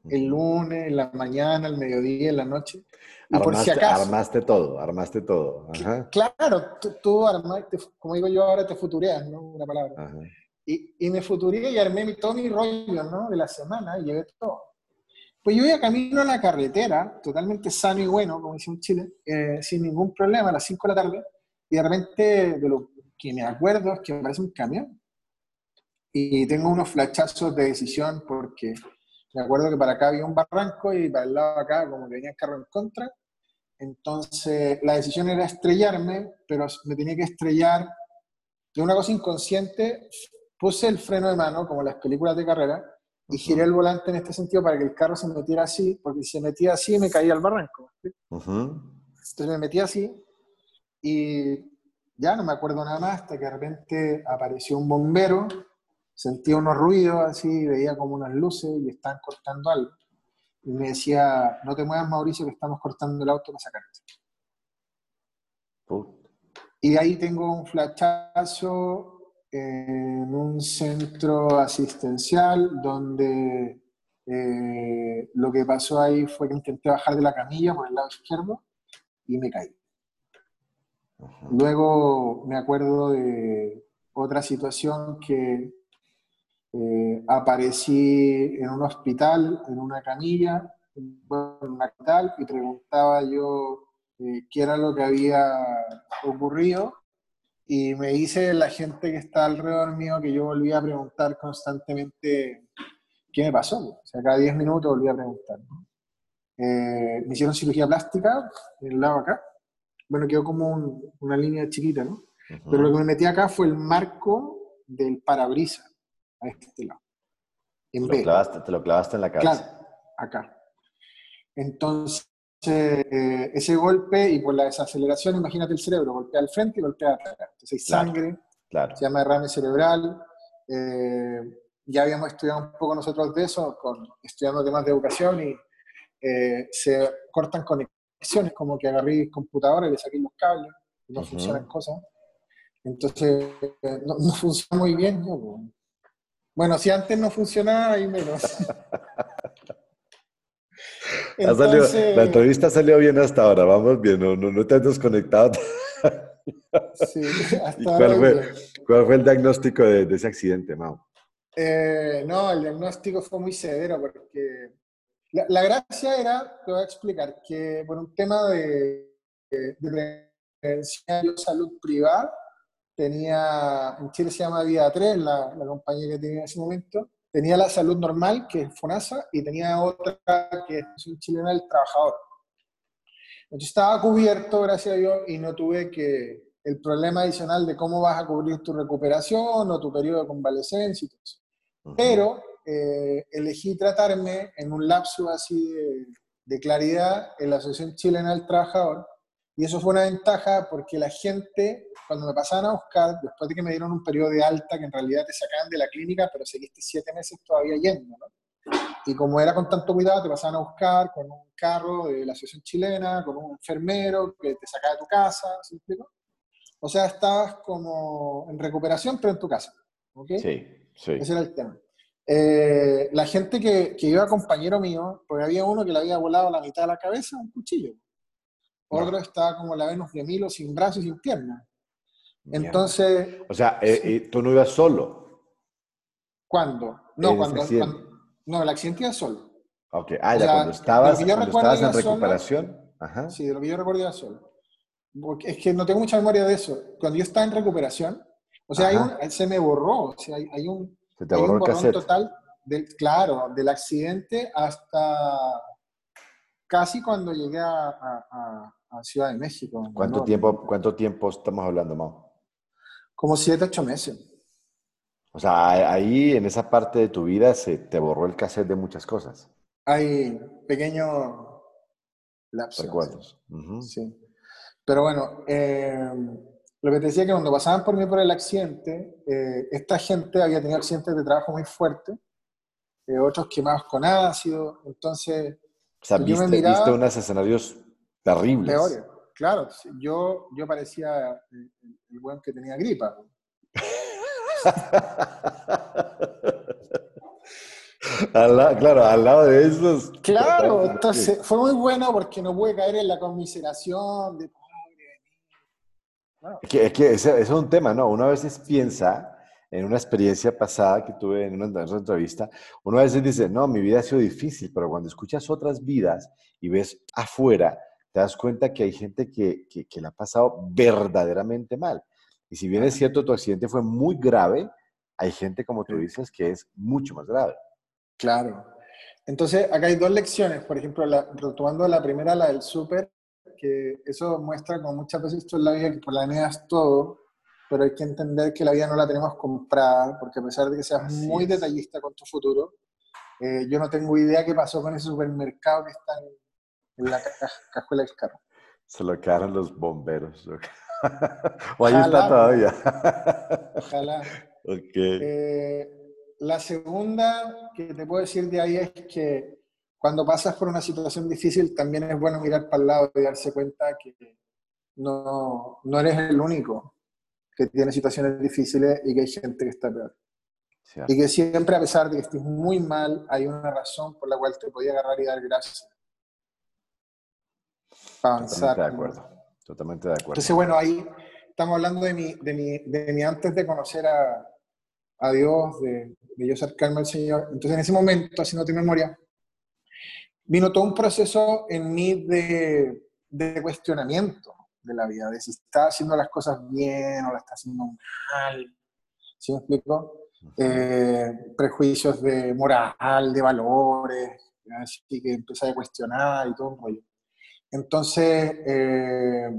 El lunes, en la mañana, el mediodía, en la noche. Y armaste, por si acaso. Armaste todo, armaste todo. Claro, tú, armaste, como digo yo ahora, te futureas, ¿no? Una palabra. Y, y, me futuré y armé mi, todo mi rollo, ¿no? De la semana y llevé todo. Pues yo iba camino a la carretera, totalmente sano y bueno, como dice un Chile, eh, sin ningún problema, a las 5 de la tarde, y de repente, de lo que me acuerdo, es que me parece un camión. Y tengo unos flachazos de decisión porque me acuerdo que para acá había un barranco y para el lado de acá, como que venía el carro en contra. Entonces, la decisión era estrellarme, pero me tenía que estrellar de una cosa inconsciente. Puse el freno de mano, como las películas de carrera, y giré el volante en este sentido para que el carro se metiera así, porque si se metía así me caía al barranco. Entonces me metí así y ya no me acuerdo nada más hasta que de repente apareció un bombero, sentía unos ruidos así, veía como unas luces y estaban cortando algo. Y me decía, no te muevas Mauricio que estamos cortando el auto para sacarte. Y de ahí tengo un flachazo en un centro asistencial donde eh, lo que pasó ahí fue que intenté bajar de la camilla por el lado izquierdo y me caí. Luego me acuerdo de otra situación que eh, aparecí en un hospital, en una camilla, en un hospital, y preguntaba yo eh, qué era lo que había ocurrido y me dice la gente que está alrededor mío que yo volvía a preguntar constantemente qué me pasó. O sea, cada 10 minutos volvía a preguntar. Eh, me hicieron cirugía plástica en el lado acá. Bueno, quedó como una línea chiquita, ¿no? Pero lo que me metí acá fue el marco del parabrisas a este lado. En te, lo clavaste, te lo clavaste en la cabeza. Claro, acá. Entonces, eh, ese golpe y por la desaceleración, imagínate el cerebro, golpea al frente y golpea atrás. Entonces hay sangre, se llama derrame cerebral. Eh, ya habíamos estudiado un poco nosotros de eso, con, estudiando temas de educación y eh, se cortan conexiones, como que agarré computadora y le saqué los cables, y no funcionan cosas. Entonces, no, funciona muy bien. Bueno, si antes no funcionaba, ahí menos. la entrevista salió bien hasta ahora, vamos bien, no, no, te has desconectado. sí, hasta cuál, fue, cuál, fue, el diagnóstico de, ese accidente, Mau? Eh, no, el diagnóstico fue muy severo porque la, gracia era, te voy a explicar, que por un tema de, de, de salud privada, tenía, en Chile se llama Vida 3, la, la compañía que tenía en ese momento, tenía la salud normal, que es FONASA, y tenía otra que es un chileno del trabajador. Entonces estaba cubierto, gracias a Dios, y no tuve que el problema adicional de cómo vas a cubrir tu recuperación o tu periodo de convalescencia y todo eso. Pero eh, elegí tratarme en un lapso así de, de claridad en la Asociación Chilena del Trabajador, y eso fue una ventaja porque la gente, cuando me pasaban a buscar, después de que me dieron un periodo de alta, que en realidad te sacaban de la clínica, pero seguiste siete meses todavía yendo, ¿no? Y como era con tanto cuidado, te pasaban a buscar con un carro de la asociación chilena, con un enfermero que te sacaba de tu casa, ¿sí explico? O sea, estabas como en recuperación, pero en tu casa. ¿ok? Sí, sí. Ese era el tema. Eh, la gente que, que iba compañero mío, porque había uno que le había volado la mitad de la cabeza un cuchillo. Otro está como la Venus de Milo, sin brazos y sin piernas. Entonces... O sea, eh, eh, tú no ibas solo. ¿Cuándo? No, cuando, No, el accidente iba solo. Ok, ah, ya cuando estabas, estabas en recuperación. Ajá. Sí, de lo que yo recuerdo iba solo. Porque es que no tengo mucha memoria de eso. Cuando yo estaba en recuperación, o sea, hay un, se me borró, o sea, hay, un, se te borró hay un total, del, claro, del accidente hasta casi cuando llegué a, a Ciudad de México. ¿Cuánto tiempo, ¿Cuánto tiempo estamos hablando, Mau? Como siete, ocho meses. O sea, ahí en esa parte de tu vida se te borró el cassette de muchas cosas. Hay pequeños lapsos. Recuerdos. Sí. Pero bueno, eh, lo que te decía que cuando pasaban por mí por el accidente, eh, esta gente había tenido accidentes de trabajo muy fuertes, eh, otros quemados con ácido, entonces O sea, viste, viste unos escenarios terribles. Peores. Claro, yo, yo parecía el, el buen que tenía gripa. claro, al lado de esos. Claro, entonces fue muy bueno porque no pude caer en la conmiseración de Es que, es, que ese, es un tema, ¿no? Uno a veces piensa en una experiencia pasada que tuve en una, entrevista, uno a veces dice, no, mi vida ha sido difícil, pero cuando escuchas otras vidas y ves afuera, te das cuenta que hay gente que, que, que la ha pasado verdaderamente mal. Y si bien es cierto, tu accidente fue muy grave, hay gente, como tú dices, que es mucho más grave. Claro. Entonces, acá hay dos lecciones. Por ejemplo, la, retomando la primera, la del súper, que eso muestra como muchas veces esto en la vida que planeas todo, pero hay que entender que la vida no la tenemos comprada, porque a pesar de que seas muy detallista con tu futuro, eh, yo no tengo idea qué pasó con ese supermercado que está en, la cajuela del carro. Se lo quedaron los bomberos. o ahí está todavía. Ojalá. Ok. Eh, la segunda que te puedo decir de ahí es que cuando pasas por una situación difícil también es bueno mirar para el lado y darse cuenta que no, no eres el único que tiene situaciones difíciles y que hay gente que está peor. Y que siempre, a pesar de que estés muy mal, hay una razón por la cual te podía agarrar y dar gracias. Avanzar. Totalmente de acuerdo. Totalmente de acuerdo. Entonces, bueno, ahí estamos hablando de mi, de mi, de mi antes de conocer a, a Dios, de, de yo acercarme al Señor. Entonces, en ese momento, haciendo tu memoria, vino todo un proceso en mí de, de cuestionamiento de la vida, de si está haciendo las cosas bien o las está haciendo mal. ¿Sí me explico? Eh, prejuicios de moral, de valores, así que empecé a cuestionar y todo un rollo. Entonces, eh,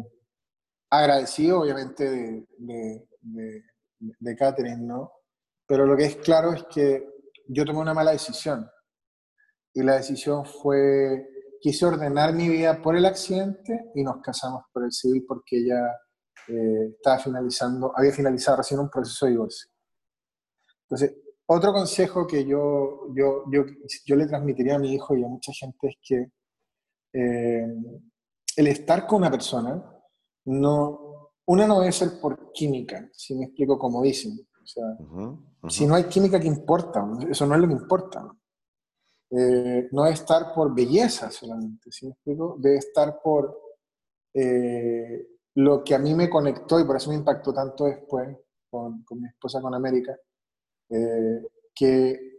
agradecido obviamente de, Catherine, ¿no? Pero lo que es claro es que yo tomé una mala decisión. Y la decisión fue, quise ordenar mi vida por el accidente y nos casamos por el civil porque ella eh, estaba finalizando, había finalizado recién un proceso de divorcio. Entonces, otro consejo que yo, yo, yo, yo le transmitiría a mi hijo y a mucha gente es que eh, el estar con una persona, no, una no debe ser por química, si me explico como dicen. O sea, si no hay química, ¿qué importa? Eso no es lo que importa. Eh, no es estar por belleza solamente, ¿sí me explico? Debe estar por eh, lo que a mí me conectó y por eso me impactó tanto después con, con mi esposa, con América, que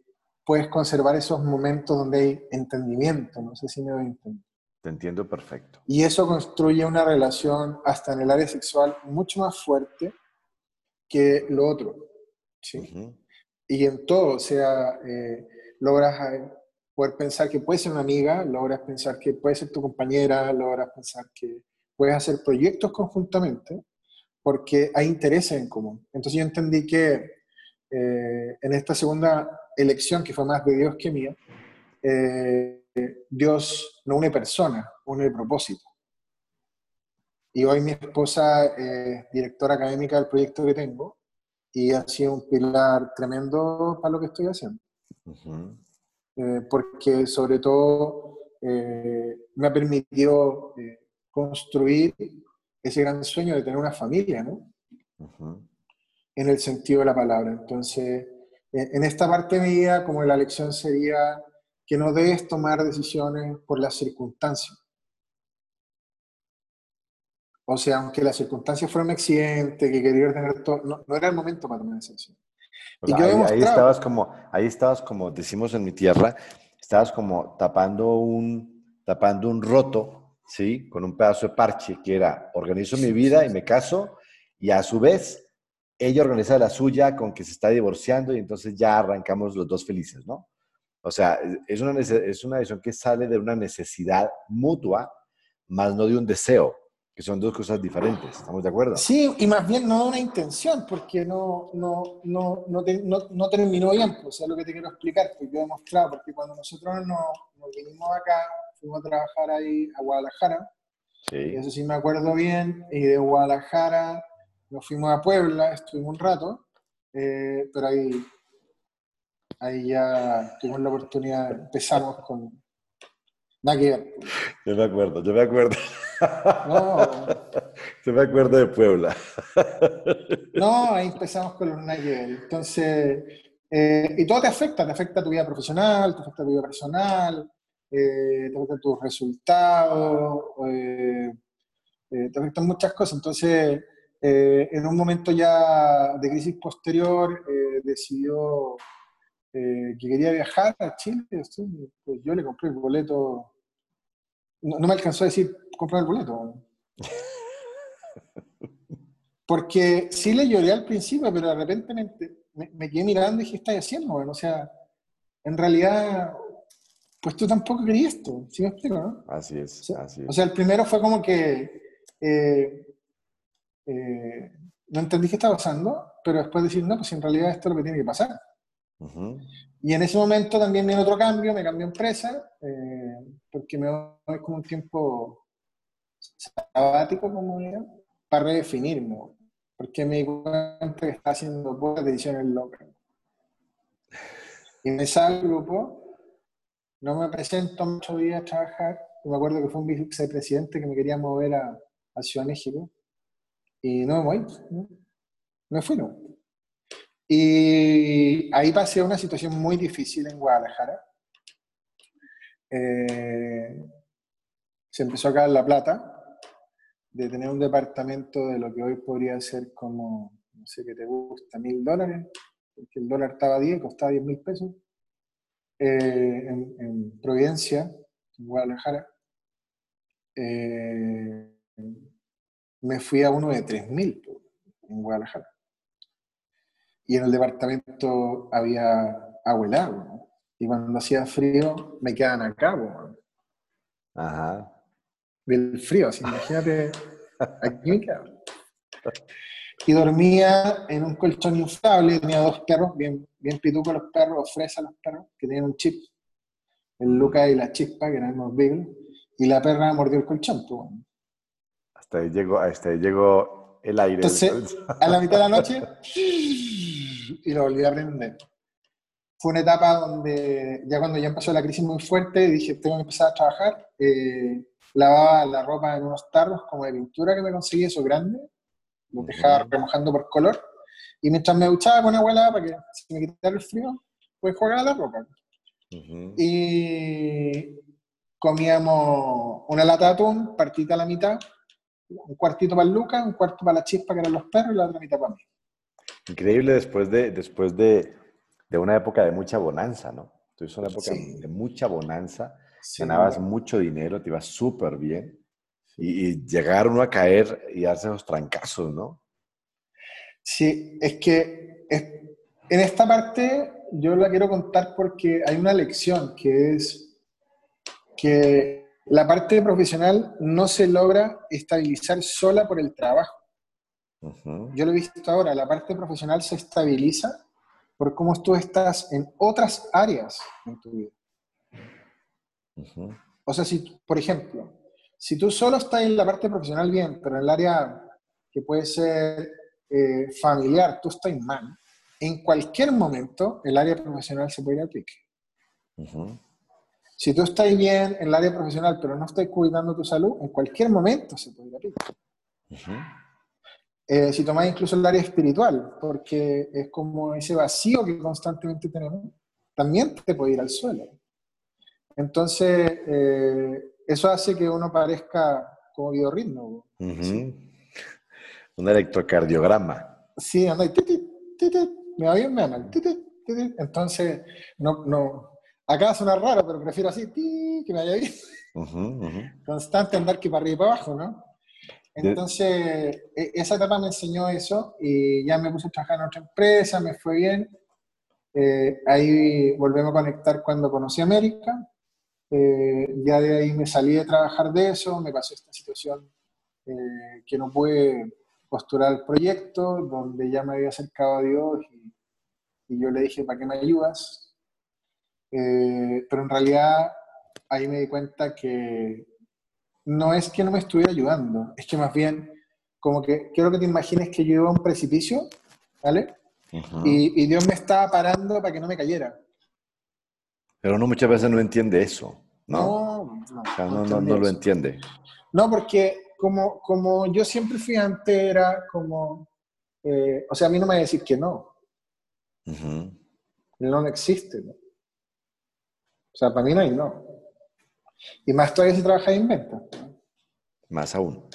puedes conservar esos momentos donde hay entendimiento, no sé si me voy a entender. Te entiendo perfecto. Y eso construye una relación hasta en el área sexual mucho más fuerte que lo otro. ¿sí? Y en todo, o sea, eh, logras eh, poder pensar que puedes ser una amiga, logras pensar que puede ser tu compañera, logras pensar que puedes hacer proyectos conjuntamente, porque hay intereses en común. Entonces yo entendí que eh, en esta segunda elección, que fue más de Dios que mía, Dios no une personas, une propósito. Y hoy mi esposa es directora académica del proyecto que tengo, y ha sido un pilar tremendo para lo que estoy haciendo. Eh, porque sobre todo eh, me ha permitido eh, construir ese gran sueño de tener una familia, ¿no? En el sentido de la palabra. Entonces, en esta parte de mi vida, como la lección sería que no debes tomar decisiones por las circunstancias o sea, aunque las circunstancias fueron un accidente, que quería tener todo, no, era el momento para tomar esa decisión. y ahí, estabas como, ahí estabas como, decimos en mi tierra, estabas como tapando un, tapando un roto, ¿sí? Con un pedazo de parche, que era, organizo mi vida y me caso, y a su vez, ella organiza la suya con que se está divorciando y entonces ya arrancamos los dos felices, ¿no? O sea, es una, es una decisión que sale de una necesidad mutua, más no de un deseo que son dos cosas diferentes, ¿estamos de acuerdo? Sí, y más bien no una intención, porque no, no, no, no, no, terminó bien, pues, es lo que te quiero explicar, porque yo he demostrado, porque cuando nosotros nos, nos vinimos acá, fuimos a trabajar ahí a Guadalajara, sí. eso sí me acuerdo bien, y de Guadalajara nos fuimos a Puebla, estuvimos un rato, eh, pero ahí, ahí ya tuvimos la oportunidad, empezamos con, Nada que ver. Yo me acuerdo, yo me acuerdo. No. Yo me acuerdo de Puebla. No, ahí empezamos con los nada que ver. Entonces, eh, y todo te afecta, te afecta tu vida profesional, te afecta tu vida personal, eh, te afecta tus resultados, eh, te afectan muchas cosas. Entonces, en un momento ya de crisis posterior, decidió que quería viajar a Chile. Pues yo le compré el boleto no, me alcanzó a decir comprar el boleto. Porque sí le lloré al principio, pero de repente me, quedé mirando y dije, ¿qué estás haciendo? Bueno, o sea, en realidad, pues tú tampoco querías esto, ¿sí me explico, no? Así es, o sea, así es. O sea, el primero fue como que eh, eh, no entendí qué estaba pasando, pero después decir, no, pues en realidad esto es lo que tiene que pasar. Y en ese momento también viene otro cambio, me cambió empresa, eh, porque me voy como un tiempo sabático, como era, para redefinirme, porque me di cuenta que estaba haciendo pocas decisiones locas. Y me salgo del grupo, no me presento muchos días a trabajar, me acuerdo que fue un vicepresidente que me quería mover a, a Ciudad México, y no me voy, no, me fui, no. Y ahí pasé una situación muy difícil en Guadalajara. Eh, se empezó a caer la plata de tener un departamento de lo que hoy podría ser como, no sé qué te gusta, mil dólares, porque el dólar estaba 10, costaba 10 mil pesos, eh, en, Providencia, en Guadalajara. Eh, me fui a uno de 3 mil en Guadalajara y en el departamento había agua helada. Y cuando hacía frío, me quedaban acá. Ajá. Del frío, así, imagínate, aquí me quedaban. Y dormía en un colchón inflable, tenía dos perros, bien, bien pitucos los perros, fresa los perros, que tenían un chip, el Luca y la Chispa, que eran unos beagles, y la perra mordió el colchón. Hasta ahí llegó, hasta ahí llegó el aire. Entonces, a la mitad de la noche, y lo volví a aprender. Fue una etapa donde ya cuando ya empezó la crisis muy fuerte, dije, tengo que empezar a trabajar. Eh, lavaba la ropa en unos tarros como de pintura que me conseguí, eso grande, lo dejaba remojando por color, y mientras me duchaba con agua helada para que se me quitara el frío, pues jugaba la ropa. Y comíamos una lata de atún, partita a la mitad, un cuartito para el Lucas, un cuarto para la chispa, que eran los perros, y la otra mitad para mí. Increíble después de, después de, de una época de mucha bonanza, ¿no? Tuviste una época de mucha bonanza, ganabas mucho dinero, te ibas súper bien y, llegar uno a caer y darse esos trancazos, ¿no? Sí, es que en esta parte yo la quiero contar porque hay una lección que es que la parte profesional no se logra estabilizar sola por el trabajo. Yo lo he visto ahora, la parte profesional se estabiliza por cómo tú estás en otras áreas en tu vida. O sea, si, por ejemplo, si tú solo estás en la parte profesional bien, pero en el área que puede ser eh, familiar, tú estás mal, en cualquier momento el área profesional se puede ir a pique. Si tú estás bien en el área profesional, pero no estás cuidando tu salud, en cualquier momento se puede ir a pique. Eh, si tomáis incluso el área espiritual, porque es como ese vacío que constantemente tenemos, también te puede ir al suelo. Entonces, eh, eso hace que uno parezca como biorritmo. Un electrocardiograma. Sí, anda y me va bien, me va mal. Entonces, no, no, acá suena raro, pero prefiero así, que me vaya bien. Constante andar que para arriba y para abajo, ¿no? Entonces, e, esa etapa me enseñó eso y ya me puse a trabajar en otra empresa, me fue bien. Eh, ahí volvemos a conectar cuando conocí América. Eh, ya de ahí me salí de trabajar de eso, me pasó esta situación eh, que no pude postular el proyecto, donde ya me había acercado a Dios y, y yo le dije, ¿para qué me ayudas? pero en realidad ahí me di cuenta que no es que no me estuviera ayudando, es que más bien, como que quiero que te imagines que yo iba a un precipicio, ¿vale? y, Dios me estaba parando para que no me cayera. Pero uno muchas veces no entiende eso, ¿no? no. No, no, no, lo entiende. No, porque como, como yo siempre fui antes, era como, eh, o sea, a mí no me va a decir que no. No, existe. ¿no? O sea, para mí no hay no. Y más todavía si trabaja en inventa. Más aún.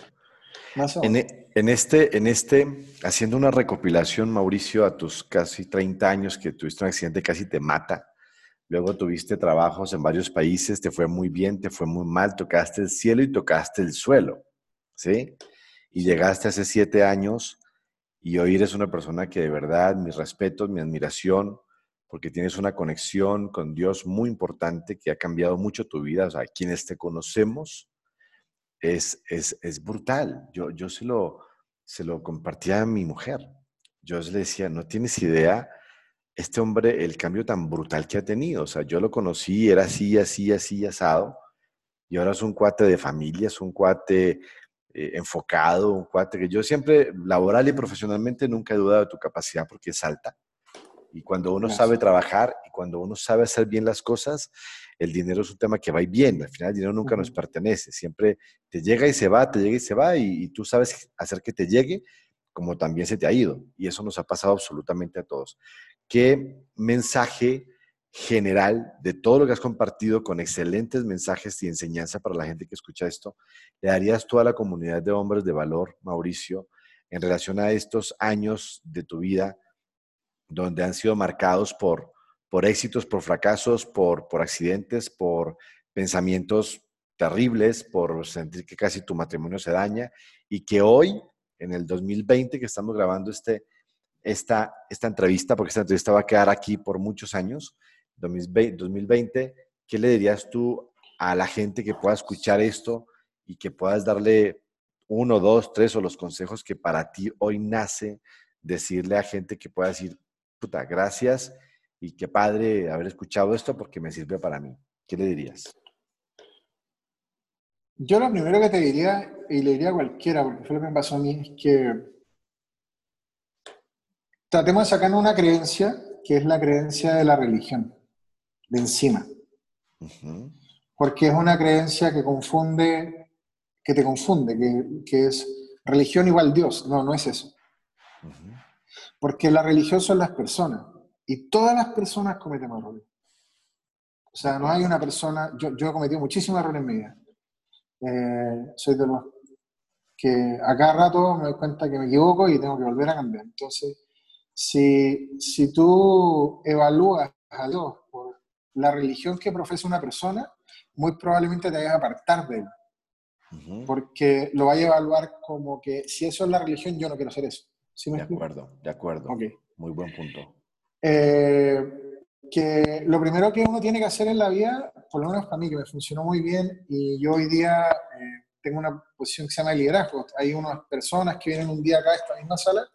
Más aún. En, en, este, en este, haciendo una recopilación, Mauricio, a tus casi 30 años que tuviste un accidente casi te mata. Luego tuviste trabajos en varios países, te fue muy bien, te fue muy mal, tocaste el cielo y tocaste el suelo, ¿sí? Y llegaste hace siete años y hoy eres una persona que de verdad, mis respetos, mi admiración, porque tienes una conexión con Dios muy importante que ha cambiado mucho tu vida. O sea, quienes te conocemos es, es, es brutal. Yo, yo se, lo, se lo compartía a mi mujer. Yo le decía, no tienes idea este hombre, el cambio tan brutal que ha tenido. O sea, yo lo conocí, era así, así, así, asado. Y ahora es un cuate de familia, es un cuate eh, enfocado, un cuate que yo siempre, laboral y profesionalmente, nunca he dudado de tu capacidad porque es alta y cuando uno sabe trabajar y cuando uno sabe hacer bien las cosas, el dinero es un tema que va y viene. Al final el dinero nunca nos pertenece. Siempre te llega y se va, te llega y se va y, tú sabes hacer que te llegue como también se te ha ido. Y eso nos ha pasado absolutamente a todos. ¿Qué mensaje general de todo lo que has compartido con excelentes mensajes y enseñanza para la gente que escucha esto, le darías tú a la comunidad de hombres de valor, Mauricio, en relación a estos años de tu vida donde han sido marcados por, por éxitos, por fracasos, por, por accidentes, por pensamientos terribles, por sentir que casi tu matrimonio se daña y que hoy, en el 2020, que estamos grabando este, esta, esta entrevista, porque esta entrevista va a quedar aquí por muchos años, 2020, ¿qué le dirías tú a la gente que pueda escuchar esto y que puedas darle uno, dos, tres o los consejos que para ti hoy nace decirle a gente que pueda decir, puta, gracias y qué padre haber escuchado esto porque me sirve para mí. ¿Qué le dirías? Yo lo primero que te diría, y le diría a cualquiera, porque fue lo que me pasó a mí, es que tratemos de sacar una creencia que es la creencia de la religión, de encima. Porque es una creencia que confunde, que te confunde, que, es religión igual Dios. No, no es eso. Porque la religión son las personas y todas las personas cometen errores. O sea, no hay una persona, yo, yo he cometido muchísimos errores en mi vida. Eh, soy de los que a cada rato me doy cuenta que me equivoco y tengo que volver a cambiar. Entonces, si, si tú evalúas a Dios por la religión que profesa una persona, muy probablemente te vayas a apartar de él. Porque lo vaya a evaluar como que si eso es la religión, yo no quiero ser eso de acuerdo, de acuerdo. Muy buen punto. Eh, que lo primero que uno tiene que hacer en la vida, por lo menos para mí, que me funcionó muy bien, y yo hoy día eh, tengo una posición que se llama liderazgo. Hay unas personas que vienen un día acá a esta misma sala,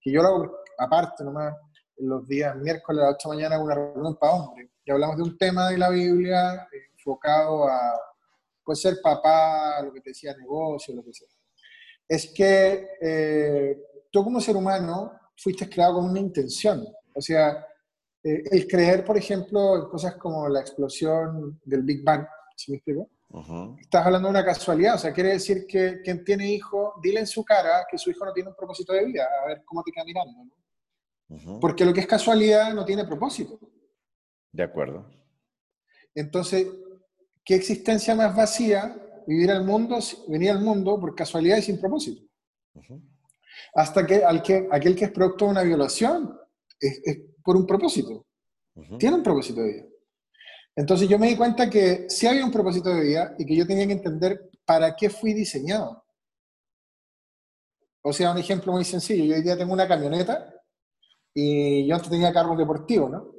que yo lo hago aparte nomás, los días miércoles a las 8 de la mañana, una reunión para hombres. Y hablamos de un tema de la Biblia eh, enfocado a, puede ser papá, lo que te decía, negocio, lo que sea. Es que tú como ser humano fuiste creado con una intención. O sea, eh, el creer, por ejemplo, en cosas como la explosión del Big Bang, ¿sí me explico? Estás hablando de una casualidad, o sea, quiere decir que quien tiene hijo, dile en su cara que su hijo no tiene un propósito de vida, a ver cómo te queda mirando, ¿no? Porque lo que es casualidad no tiene propósito. De acuerdo. Entonces, ¿qué existencia más vacía vivir al mundo, venir al mundo por casualidad y sin propósito? Hasta que, al que aquel que es producto de una violación es, por un propósito. Tiene un propósito de vida. Entonces yo me di cuenta que sí había un propósito de vida y que yo tenía que entender para qué fui diseñado. O sea, un ejemplo muy sencillo. Yo hoy día tengo una camioneta y yo antes tenía carros deportivos, ¿no?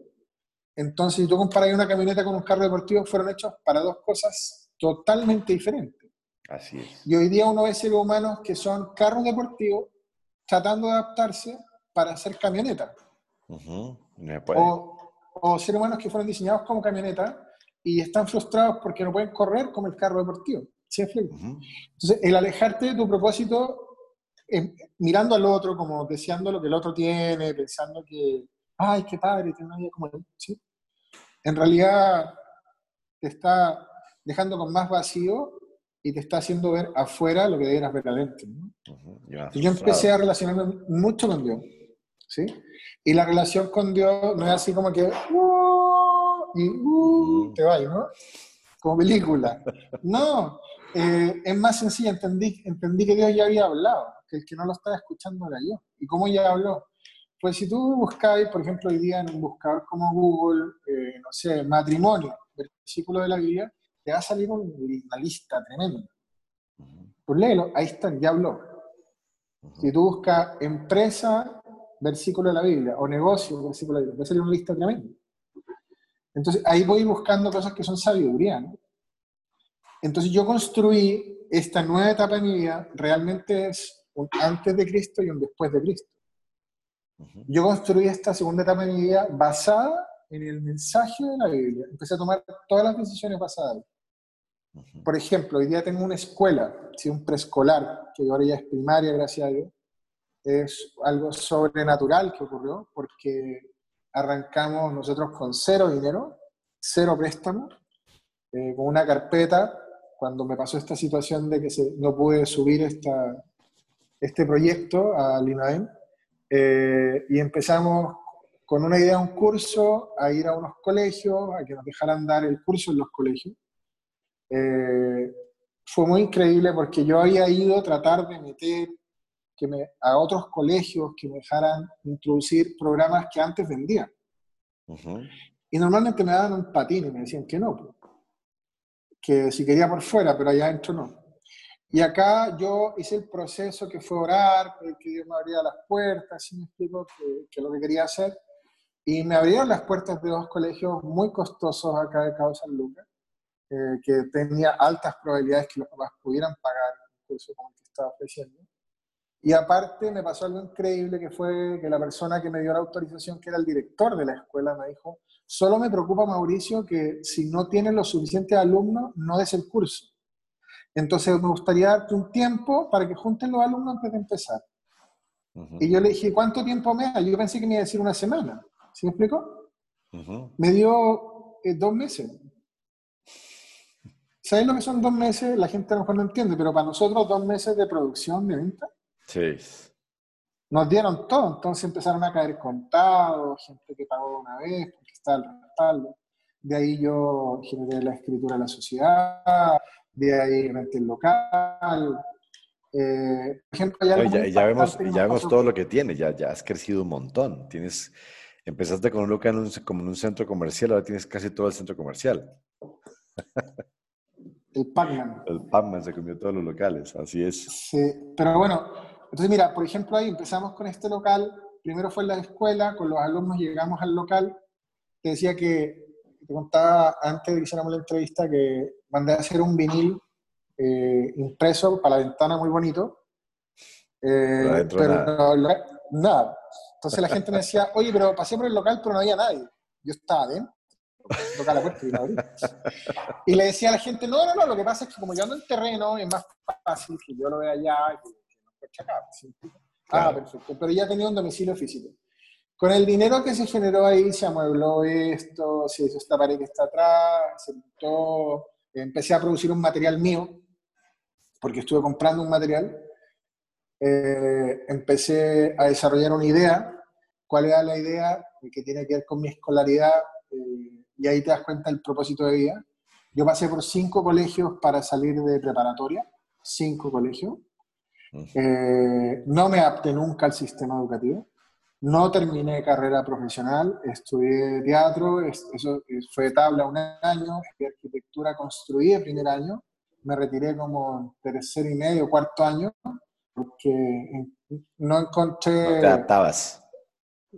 Entonces, si tú comparas una camioneta con un carro deportivo, fueron hechos para dos cosas totalmente diferentes. Así es. Y hoy día uno ve seres humanos que son carros deportivos tratando de adaptarse para hacer camioneta. o, o, seres humanos que fueron diseñados como camioneta y están frustrados porque no pueden correr como el carro deportivo. ¿Sí Entonces, el alejarte de tu propósito, mirando al otro, como deseando lo que el otro tiene, pensando que, ay, qué padre, tiene una vida como él, ¿sí? En realidad, te está, dejando con más vacío y te está haciendo ver afuera lo que debieras ver adentro. yo empecé a relacionarme mucho con Dios. ¿sí? Y la relación con Dios no es así como que uh, y uh, te vas, ¿no? Como película. No, eh, es más sencilla. Entendí, entendí que Dios ya había hablado, que el que no lo estaba escuchando era yo. ¿Y cómo ya habló? Pues si tú buscáis, por ejemplo, hoy día en un buscador como Google, eh, no sé, matrimonio, versículo de la Biblia, te va a salir una lista tremenda. Pues léelo, ahí está, ya habló. Si tú buscas empresa, versículo de la Biblia, o negocio, versículo de la Biblia, va a salir una lista tremenda. Entonces ahí voy buscando cosas que son sabiduría, ¿no? Entonces yo construí esta nueva etapa de mi vida, realmente es un antes de Cristo y un después de Cristo. Yo construí esta segunda etapa de mi vida basada en el mensaje de la Biblia. Empecé a tomar todas las decisiones basadas. Por ejemplo, hoy día tengo una escuela, un preescolar, que ahora ya es primaria, gracias a Dios. Es algo sobrenatural que ocurrió porque arrancamos nosotros con cero dinero, cero préstamo, eh, con una carpeta. Cuando me pasó esta situación de que no pude subir esta, este proyecto a Linaem, eh, y empezamos con una idea de un curso a ir a unos colegios, a que nos dejaran dar el curso en los colegios. Eh, fue muy increíble porque yo había ido a tratar de meter que me, a otros colegios que me dejaran introducir programas que antes vendían. Y normalmente me daban un patín y me decían que no, que si quería por fuera, pero allá adentro no. Y acá yo hice el proceso que fue orar, que Dios me abría las puertas, y me explico que, que, lo que quería hacer. Y me abrieron las puertas de dos colegios muy costosos acá de Cabo San Lucas, eh, que tenía altas probabilidades que los papás pudieran pagar el curso como el que estaba ofreciendo. Y aparte me pasó algo increíble que fue que la persona que me dio la autorización, que era el director de la escuela, me dijo, solo me preocupa Mauricio que si no tienes los suficientes alumnos, no des el curso. Entonces me gustaría darte un tiempo para que junten los alumnos antes de empezar. Y yo le dije, ¿cuánto tiempo me da? Yo pensé que me iba a decir una semana. ¿Sí me explico? Me dio eh, dos meses. ¿Sabes lo que son dos meses? La gente a lo mejor no entiende, pero para nosotros dos meses de producción, de venta. Sí. Nos dieron todo, entonces empezaron a caer contados, gente que pagó una vez porque está el respaldo. De ahí yo generé la escritura de la sociedad, de ahí renté el local. Eh, por ejemplo, ya, ya, vemos, ya vemos todo lo que tienes, ya, ya has crecido un montón. Tienes, empezaste con un local como en un centro comercial, ahora tienes casi todo el centro comercial. El Pac-Man. El Pac-Man se comió todos los locales, así es. Sí, pero bueno, entonces mira, por ejemplo, ahí empezamos con este local, primero fue en la escuela, con los alumnos llegamos al local, te decía que, te contaba antes de que hiciéramos la entrevista que mandé a hacer un vinil eh, impreso para la ventana muy bonito, eh, pero nada. Entonces la gente me decía, oye, pero pasé por el local, pero no había nadie. Yo estaba adentro toca la puerta y Y le decía a la gente, no, no, no, lo que pasa es que como yo ando en terreno, es más fácil que yo lo vea allá que, que no Ah, perfecto. Pero ya tenía un domicilio físico. Con el dinero que se generó ahí, se amuebló esto, se hizo esta pared que está atrás, se pintó, empecé a producir un material mío, porque estuve comprando un material. Eh, empecé a desarrollar una idea. ¿Cuál era la idea? Que tiene que ver con mi escolaridad. Eh, y ahí te das cuenta del propósito de vida. Yo pasé por cinco colegios para salir de preparatoria, cinco colegios. Eh, no me adapté nunca al sistema educativo. No terminé carrera profesional, estudié teatro, eso fue tabla un año, estudié arquitectura, construí el primer año, me retiré como tercer y medio, cuarto año, porque no encontré... No te adaptabas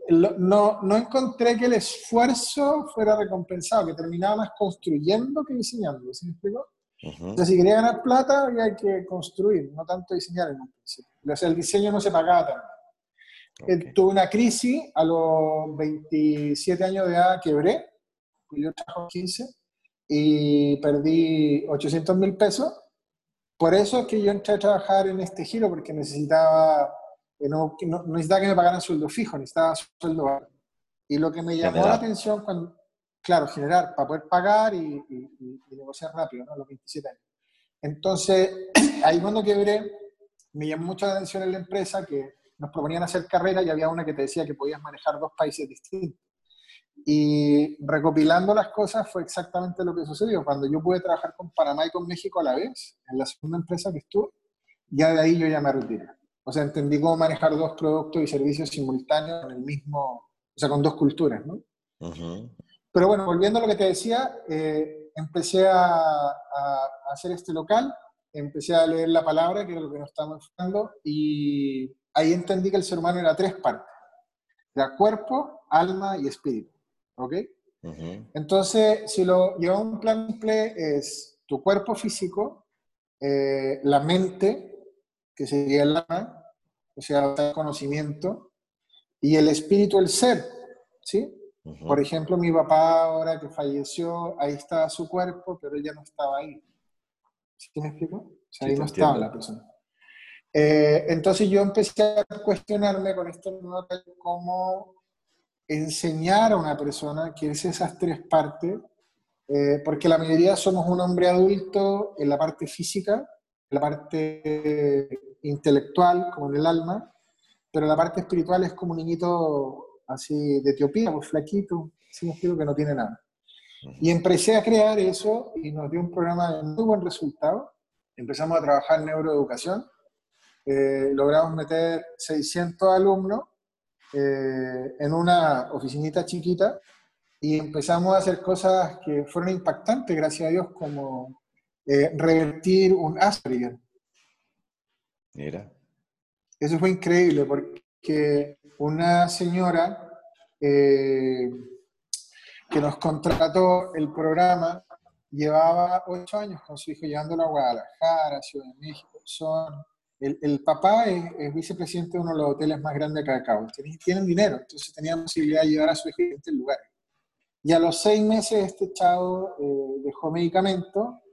no, no encontré que el esfuerzo fuera recompensado, que terminaba más construyendo que diseñando. ¿Sí me explico? Entonces, si quería ganar plata, había que construir, no tanto diseñar en un principio. O sea, el diseño no se pagaba tanto. Eh, tuve una crisis a los 27 años de edad, quebré, yo trabajo 15, y perdí 800 mil pesos. Por eso es que yo entré a trabajar en este giro, porque necesitaba no, necesitaba que me pagaran sueldo fijo, necesitaba sueldo bajo. Y lo que me llamó la atención cuando, claro, generar para poder pagar y, negociar rápido, ¿no? Los 27 años. Entonces, ahí cuando quebré, me llamó mucho la atención en la empresa que nos proponían hacer carrera y había una que te decía que podías manejar dos países distintos. Y recopilando las cosas fue exactamente lo que sucedió. Cuando yo pude trabajar con Panamá y con México a la vez, en la segunda empresa que estuve, ya de ahí yo ya me retiré. O sea, entendí cómo manejar dos productos y servicios simultáneos en el mismo, o sea, con dos culturas, ¿no? Pero bueno, volviendo a lo que te decía, eh, empecé a, a, hacer este local, empecé a leer la palabra, que era lo que nos estábamos enfocando, y ahí entendí que el ser humano era tres partes. Era cuerpo, alma y espíritu. ¿Ok? Entonces, si lo llevamos a un plan simple, es tu cuerpo físico, eh, la mente, que sería el alma, o sea, el conocimiento, y el espíritu, el ser, ¿sí? Por ejemplo, mi papá ahora que falleció, ahí estaba su cuerpo, pero él ya no estaba ahí. ¿Sí me explico? O sea, ahí no estaba la persona. Eh, entonces yo empecé a cuestionarme con esto cómo enseñar a una persona que es esas tres partes, eh, porque la mayoría somos un hombre adulto en la parte física, la parte intelectual, como en el alma, pero la parte espiritual es como un niñito así de Etiopía, muy flaquito, sin estilo que no tiene nada. Y empecé a crear eso y nos dio un programa de muy buen resultado. Empezamos a trabajar en neuroeducación, eh, logramos meter 600 alumnos eh, en una oficinita chiquita y empezamos a hacer cosas que fueron impactantes, gracias a Dios, como eh, revertir un Asperger. Mira. Eso fue increíble porque una señora eh, que nos contrató el programa llevaba ocho años con su hijo llevándolo a Guadalajara, Ciudad de México. Son, el, papá es, vicepresidente de uno de los hoteles más grandes de acá de Cabo. Tienen, dinero, entonces tenía posibilidad de llevar a su hijo a diferentes lugares. Y a los seis meses este chavo eh, dejó medicamento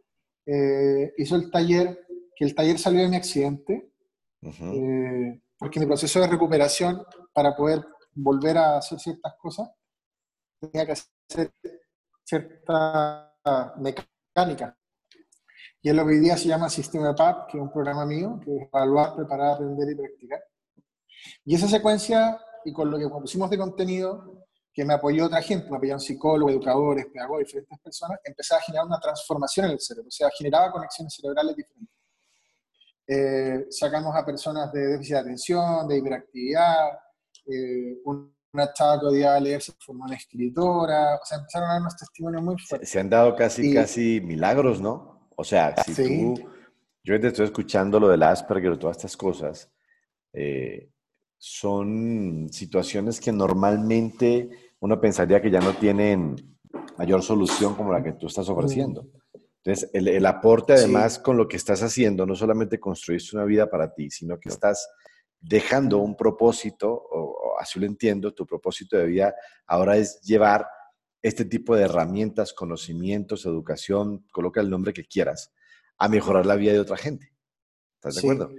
eh, hizo el taller, que el taller salió de mi accidente, eh, porque en el proceso de recuperación, para poder volver a hacer ciertas cosas, tenía que hacer cierta mecánica. Y es lo que hoy día se llama Sistema PAP, que es un programa mío, que es evaluar, preparar, aprender y practicar. Y esa secuencia, y con lo que pusimos de contenido, que me apoyó otra gente, me apoyaron psicólogos, educadores, pedagogos, diferentes personas, empezaba a generar una transformación en el cerebro, o sea, generaba conexiones cerebrales diferentes. Eh, sacamos a personas de déficit de atención, de hiperactividad, eh, una chava que odiaba leer se formó una escritora, o sea, empezaron a dar unos testimonios muy fuertes. Se, han dado casi, casi milagros, ¿no? O sea, si tú, yo te estoy escuchando lo del Asperger, todas estas cosas, eh, son situaciones que normalmente uno pensaría que ya no tienen mayor solución como la que tú estás ofreciendo. Entonces, el, aporte además con lo que estás haciendo, no solamente construiste una vida para ti, sino que estás dejando un propósito, o, así lo entiendo, tu propósito de vida ahora es llevar este tipo de herramientas, conocimientos, educación, coloca el nombre que quieras, a mejorar la vida de otra gente. ¿Estás de acuerdo?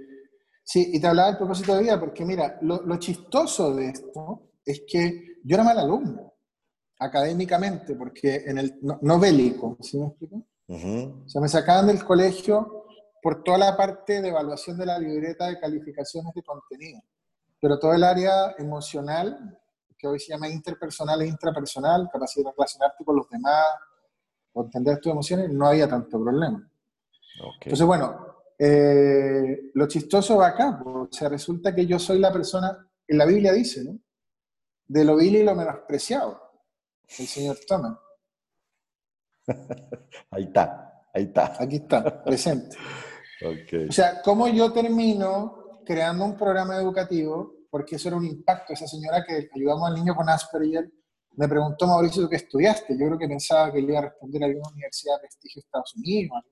Sí, y te hablaba del propósito de vida, porque mira, lo, chistoso de esto es que yo era mal alumno, académicamente, porque en el no, bélico, ¿sí me explico? O sea, me sacaban del colegio por toda la parte de evaluación de la libreta de calificaciones de contenido, pero todo el área emocional, que hoy se llama interpersonal e intrapersonal, capacidad de relacionarte con los demás, o entender tus emociones, no había tanto problema. Entonces, bueno, eh, lo chistoso va acá, o sea, resulta que yo soy la persona, en la Biblia dice, ¿no? De lo vil y lo menospreciado, el Señor toma. Ahí está, ahí está. Aquí está, presente. O sea, ¿cómo yo termino creando un programa educativo? Porque eso era un impacto. Esa señora que ayudamos al niño con Asperger me preguntó, Mauricio, ¿qué estudiaste? Yo creo que pensaba que le iba a responder a alguna universidad de prestigio de Estados Unidos.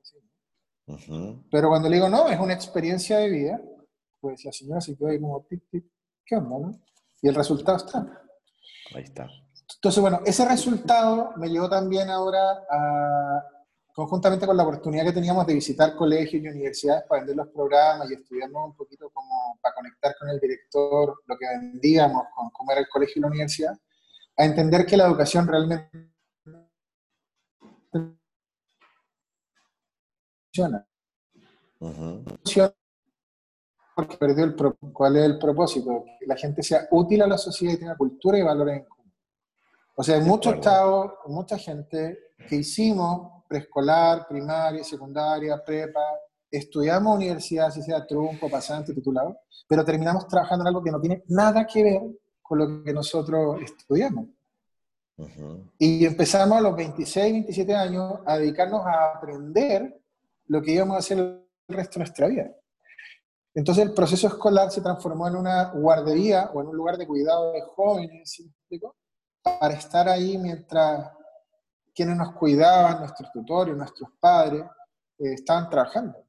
Pero cuando le digo, no, es una experiencia de vida, pues la señora se quedó ahí como, ¿qué onda, no? Y el resultado está. Ahí está. Entonces, bueno, ese resultado me llevó también ahora a, conjuntamente con la oportunidad que teníamos de visitar colegios y universidades para vender los programas y estudiarnos un poquito como para conectar con el director, lo que vendíamos, con cómo era el colegio y la universidad, a entender que la educación realmente funciona. Porque perdió el ¿Cuál es el propósito? Que la gente sea útil a la sociedad y tenga cultura y valores en común. O sea, hay muchos estados, mucha gente que hicimos preescolar, primaria, secundaria, prepa, estudiamos universidad, si sea trunco, pasante, titulado, pero terminamos trabajando en algo que no tiene nada que ver con lo que nosotros estudiamos. Y empezamos a los 26, 27 años a dedicarnos a aprender lo que íbamos a hacer el resto de nuestra vida. Entonces el proceso escolar se transformó en una guardería o en un lugar de cuidado de jóvenes, ¿sí? para estar ahí mientras quienes nos cuidaban, nuestros tutores, nuestros padres, eh, estaban trabajando.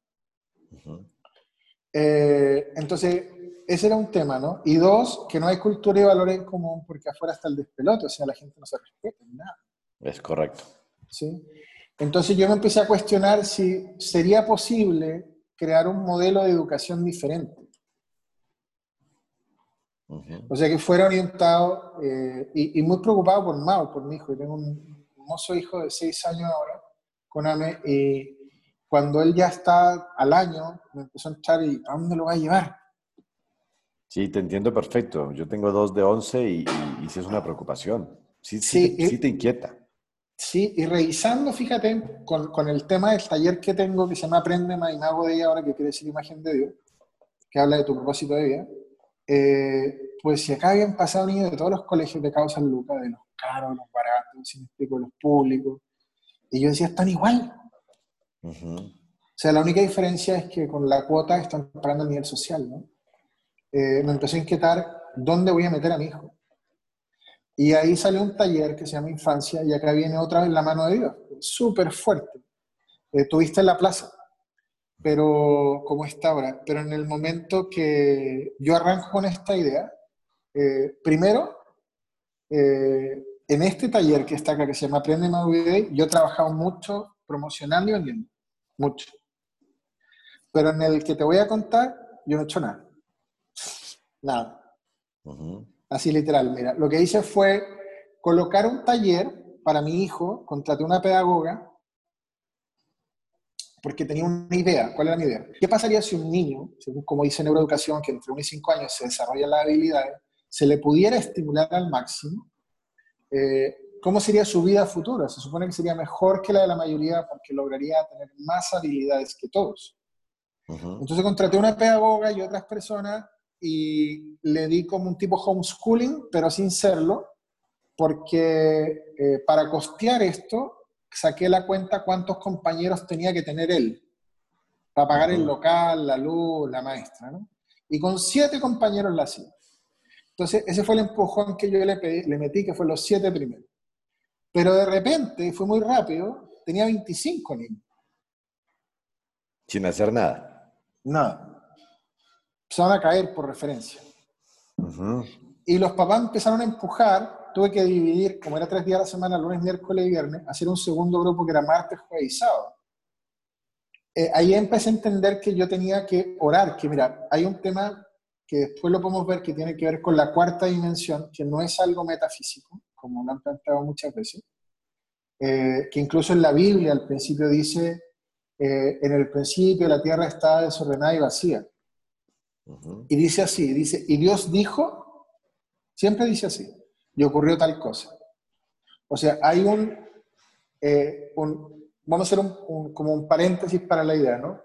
Eh, entonces, ese era un tema, ¿no? Y dos, que no hay cultura y valores en común porque afuera está el despelote, o sea, la gente no se respeta ni nada. Es correcto. ¿Sí? Entonces yo me empecé a cuestionar si sería posible crear un modelo de educación diferente. O sea, que fuera orientado eh, y, muy preocupado por Mao, por mi hijo. Yo tengo un hermoso hijo de seis años ahora, con Ame, y cuando él ya está al año, me empezó a echar y ¿a dónde lo va a llevar? Sí, te entiendo perfecto. Yo tengo dos de once y, y, sí es una preocupación. Sí, sí, sí, te inquieta. Sí, y revisando, fíjate, con, con, el tema del taller que tengo que se llama Aprende más y me hago de ella ahora, que quiere decir imagen de Dios, que habla de tu propósito de vida, eh, pues si acá habían pasado niños de todos los colegios de Causa Lucas, de los caros, los baratos, si me explico, los públicos, y yo decía, están igual. O sea, la única diferencia es que con la cuota están pagando el nivel social, ¿no? Eh, me empezó a inquietar dónde voy a meter a mi hijo. Y ahí salió un taller que se llama Infancia y acá viene otra vez la mano de Dios, súper fuerte. Eh, tuviste en la plaza, pero como está ahora. Pero en el momento que yo arranco con esta idea, eh, primero, en este taller que está acá, que se llama Aprende Más yo he trabajado mucho promocionando y vendiendo mucho. Pero en el que te voy a contar, yo no he hecho nada. Nada. Así literal, mira. Lo que hice fue colocar un taller para mi hijo, contraté una pedagoga, porque tenía una idea. ¿Cuál era mi idea? ¿Qué pasaría si un niño, según como dice neuroeducación, que entre 1 y 5 años se desarrolla las habilidades, se le pudiera estimular al máximo? Eh, ¿cómo sería su vida futura? Se supone que sería mejor que la de la mayoría porque lograría tener más habilidades que todos. Entonces contraté una pedagoga y otras personas y le di como un tipo homeschooling, pero sin serlo, porque eh, para costear esto saqué la cuenta cuántos compañeros tenía que tener él para pagar el local, la luz, la maestra, ¿no? Y con siete compañeros la hacía. Entonces, ese fue el empujón que yo le, le metí, que fue los siete primeros. Pero de repente, fue muy rápido, tenía 25 niños. Sin hacer nada. Nada. Empezaron a caer por referencia. Y los papás empezaron a empujar, tuve que dividir, como era tres días a la semana, lunes, miércoles y viernes, hacer un segundo grupo que era martes, jueves y sábado. Eh, ahí empecé a entender que yo tenía que orar, que mira, hay un tema que después lo podemos ver que tiene que ver con la cuarta dimensión, que no es algo metafísico, como lo han planteado muchas veces, eh, que incluso en la Biblia al principio dice, eh, en el principio la tierra estaba desordenada y vacía. Y dice así, dice, y Dios dijo, siempre dice así, y ocurrió tal cosa. O sea, hay un, eh, vamos a hacer un, como un paréntesis para la idea, ¿no?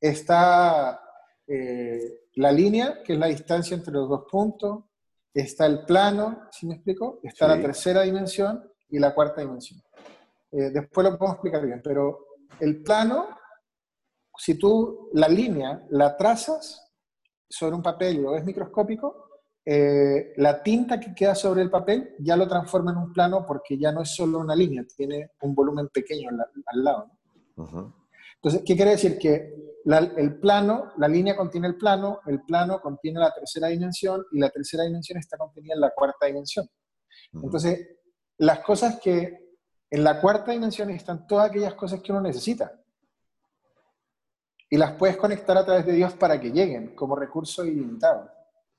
Está la línea, que es la distancia entre los dos puntos, está el plano, ¿sí me explico? Está la tercera dimensión y la cuarta dimensión. Eh, después lo podemos explicar bien, pero el plano, si tú la línea la trazas sobre un papel y lo ves microscópico, eh, la tinta que queda sobre el papel ya lo transforma en un plano porque ya no es solo una línea, tiene un volumen pequeño al, lado. Entonces, ¿qué quiere decir? Que el plano, la línea contiene el plano, el plano contiene la tercera dimensión y la tercera dimensión está contenida en la cuarta dimensión. Entonces, las cosas que en la cuarta dimensión están todas aquellas cosas que uno necesita. Y las puedes conectar a través de Dios para que lleguen como recurso ilimitado.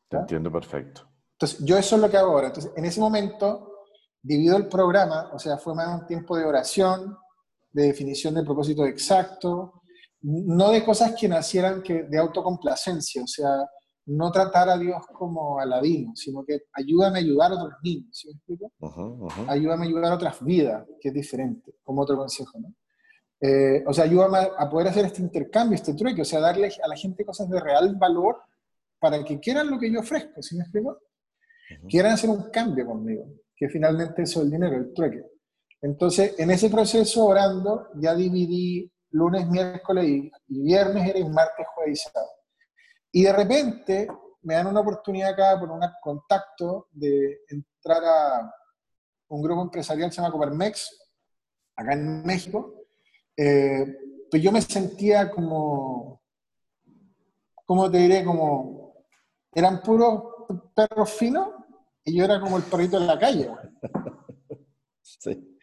Te entiendo perfecto. Entonces, yo eso es lo que hago ahora. Entonces, en ese momento, divido el programa, o sea, fue más un tiempo de oración, de definición de propósito exacto, no de cosas que nacieran que, de autocomplacencia, o sea, no tratar a Dios como Aladino, sino que ayúdame a ayudar a otros niños, ¿sí me explico? Ayúdame a ayudar a otras vidas, que es diferente, como otro consejo, ¿no? Eh, o sea, ayúdame a, poder hacer este intercambio, este trueque, o sea, darle a la gente cosas de real valor para que quieran lo que yo ofrezco, ¿sí me explico? Quieran hacer un cambio conmigo, que finalmente eso es el dinero, el trueque. Entonces, en ese proceso, orando, ya dividí lunes, miércoles y, viernes, era y martes, jueves y sábado. Y de repente me dan una oportunidad acá por un contacto de entrar a un grupo empresarial que se llama Coparmex, acá en México. Eh, pues yo me sentía como, ¿cómo te diré? Como, eran puros perros finos y yo era como el perrito de la calle. Sí.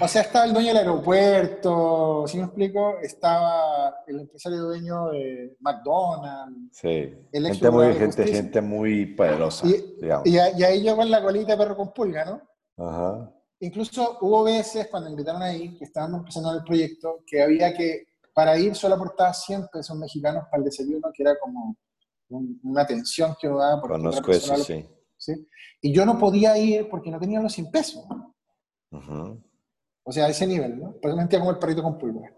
O sea, estaba el dueño del aeropuerto, si me explico, estaba el empresario dueño de McDonald's. Sí, gente muy, gente, gente muy poderosa, y, digamos. Y, ahí yo con la colita de perro con pulga, ¿no? Ajá. Incluso hubo veces cuando invitaron ahí, que estábamos empezando el proyecto, que había que, para ir solo aportaba 100 pesos mexicanos para el desayuno, que era como una atención que daba. Por Conozco eso, sí. sí. Y yo no podía ir porque no tenía los 100 pesos. Ajá. O sea, a ese nivel, ¿no? Por eso me sentía como el perrito con pulga.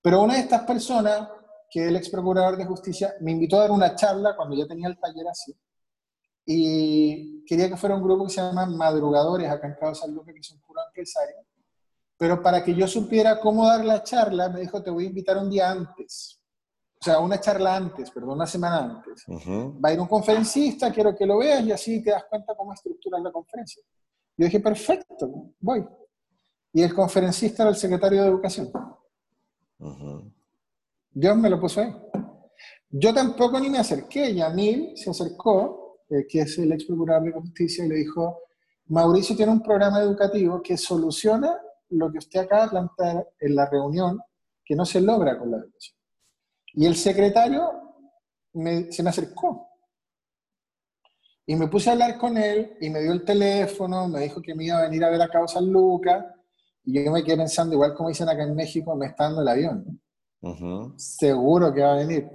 Pero una de estas personas, que es el ex procurador de justicia, me invitó a dar una charla cuando ya tenía el taller así. Y quería que fuera un grupo que se llama Madrugadores, acá en Cabo San Lucas, que son puros empresarios. Pero para que yo supiera cómo dar la charla, me dijo, te voy a invitar un día antes. O sea, una charla antes, perdón, una semana antes. Va a ir un conferencista, quiero que lo veas y así te das cuenta cómo estructurar la conferencia. Yo dije, perfecto, voy y el conferencista era el secretario de Educación. Dios me lo puso ahí. Yo tampoco ni me acerqué, Yamil se acercó, eh, que es el ex procurador de justicia, y le dijo, Mauricio tiene un programa educativo que soluciona lo que usted acaba de plantear en la reunión, que no se logra con la educación. Y el secretario se me acercó. Y me puse a hablar con él y me dio el teléfono, me dijo que me iba a venir a ver a Cabo San Lucas y yo me quedé pensando, igual como dicen acá en México, me está dando el avión. Seguro que va a venir.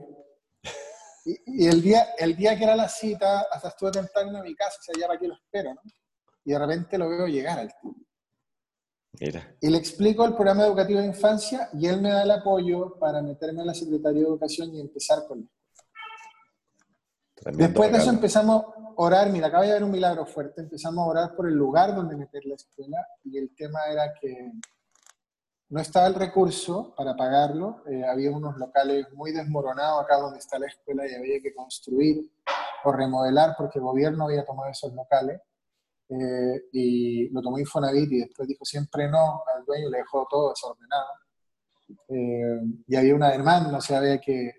Y, el, día, el día que era la cita, hasta estuve tentando en mi casa, o sea, ya para qué lo espero, ¿no? Y de repente lo veo llegar al tipo. Y le explico el programa educativo de infancia y él me da el apoyo para meterme a la Secretaría de Educación y empezar con él. Después de eso empezamos orar, mira, acaba de haber un milagro fuerte, empezamos a orar por el lugar donde meter la escuela y el tema era que no estaba el recurso para pagarlo, eh, había unos locales muy desmoronados acá donde está la escuela y había que construir o remodelar porque el gobierno había tomado esos locales eh, y lo tomó Infonavit y después dijo siempre no al dueño le dejó todo desordenado. Eh, y había una demanda, o sea, había que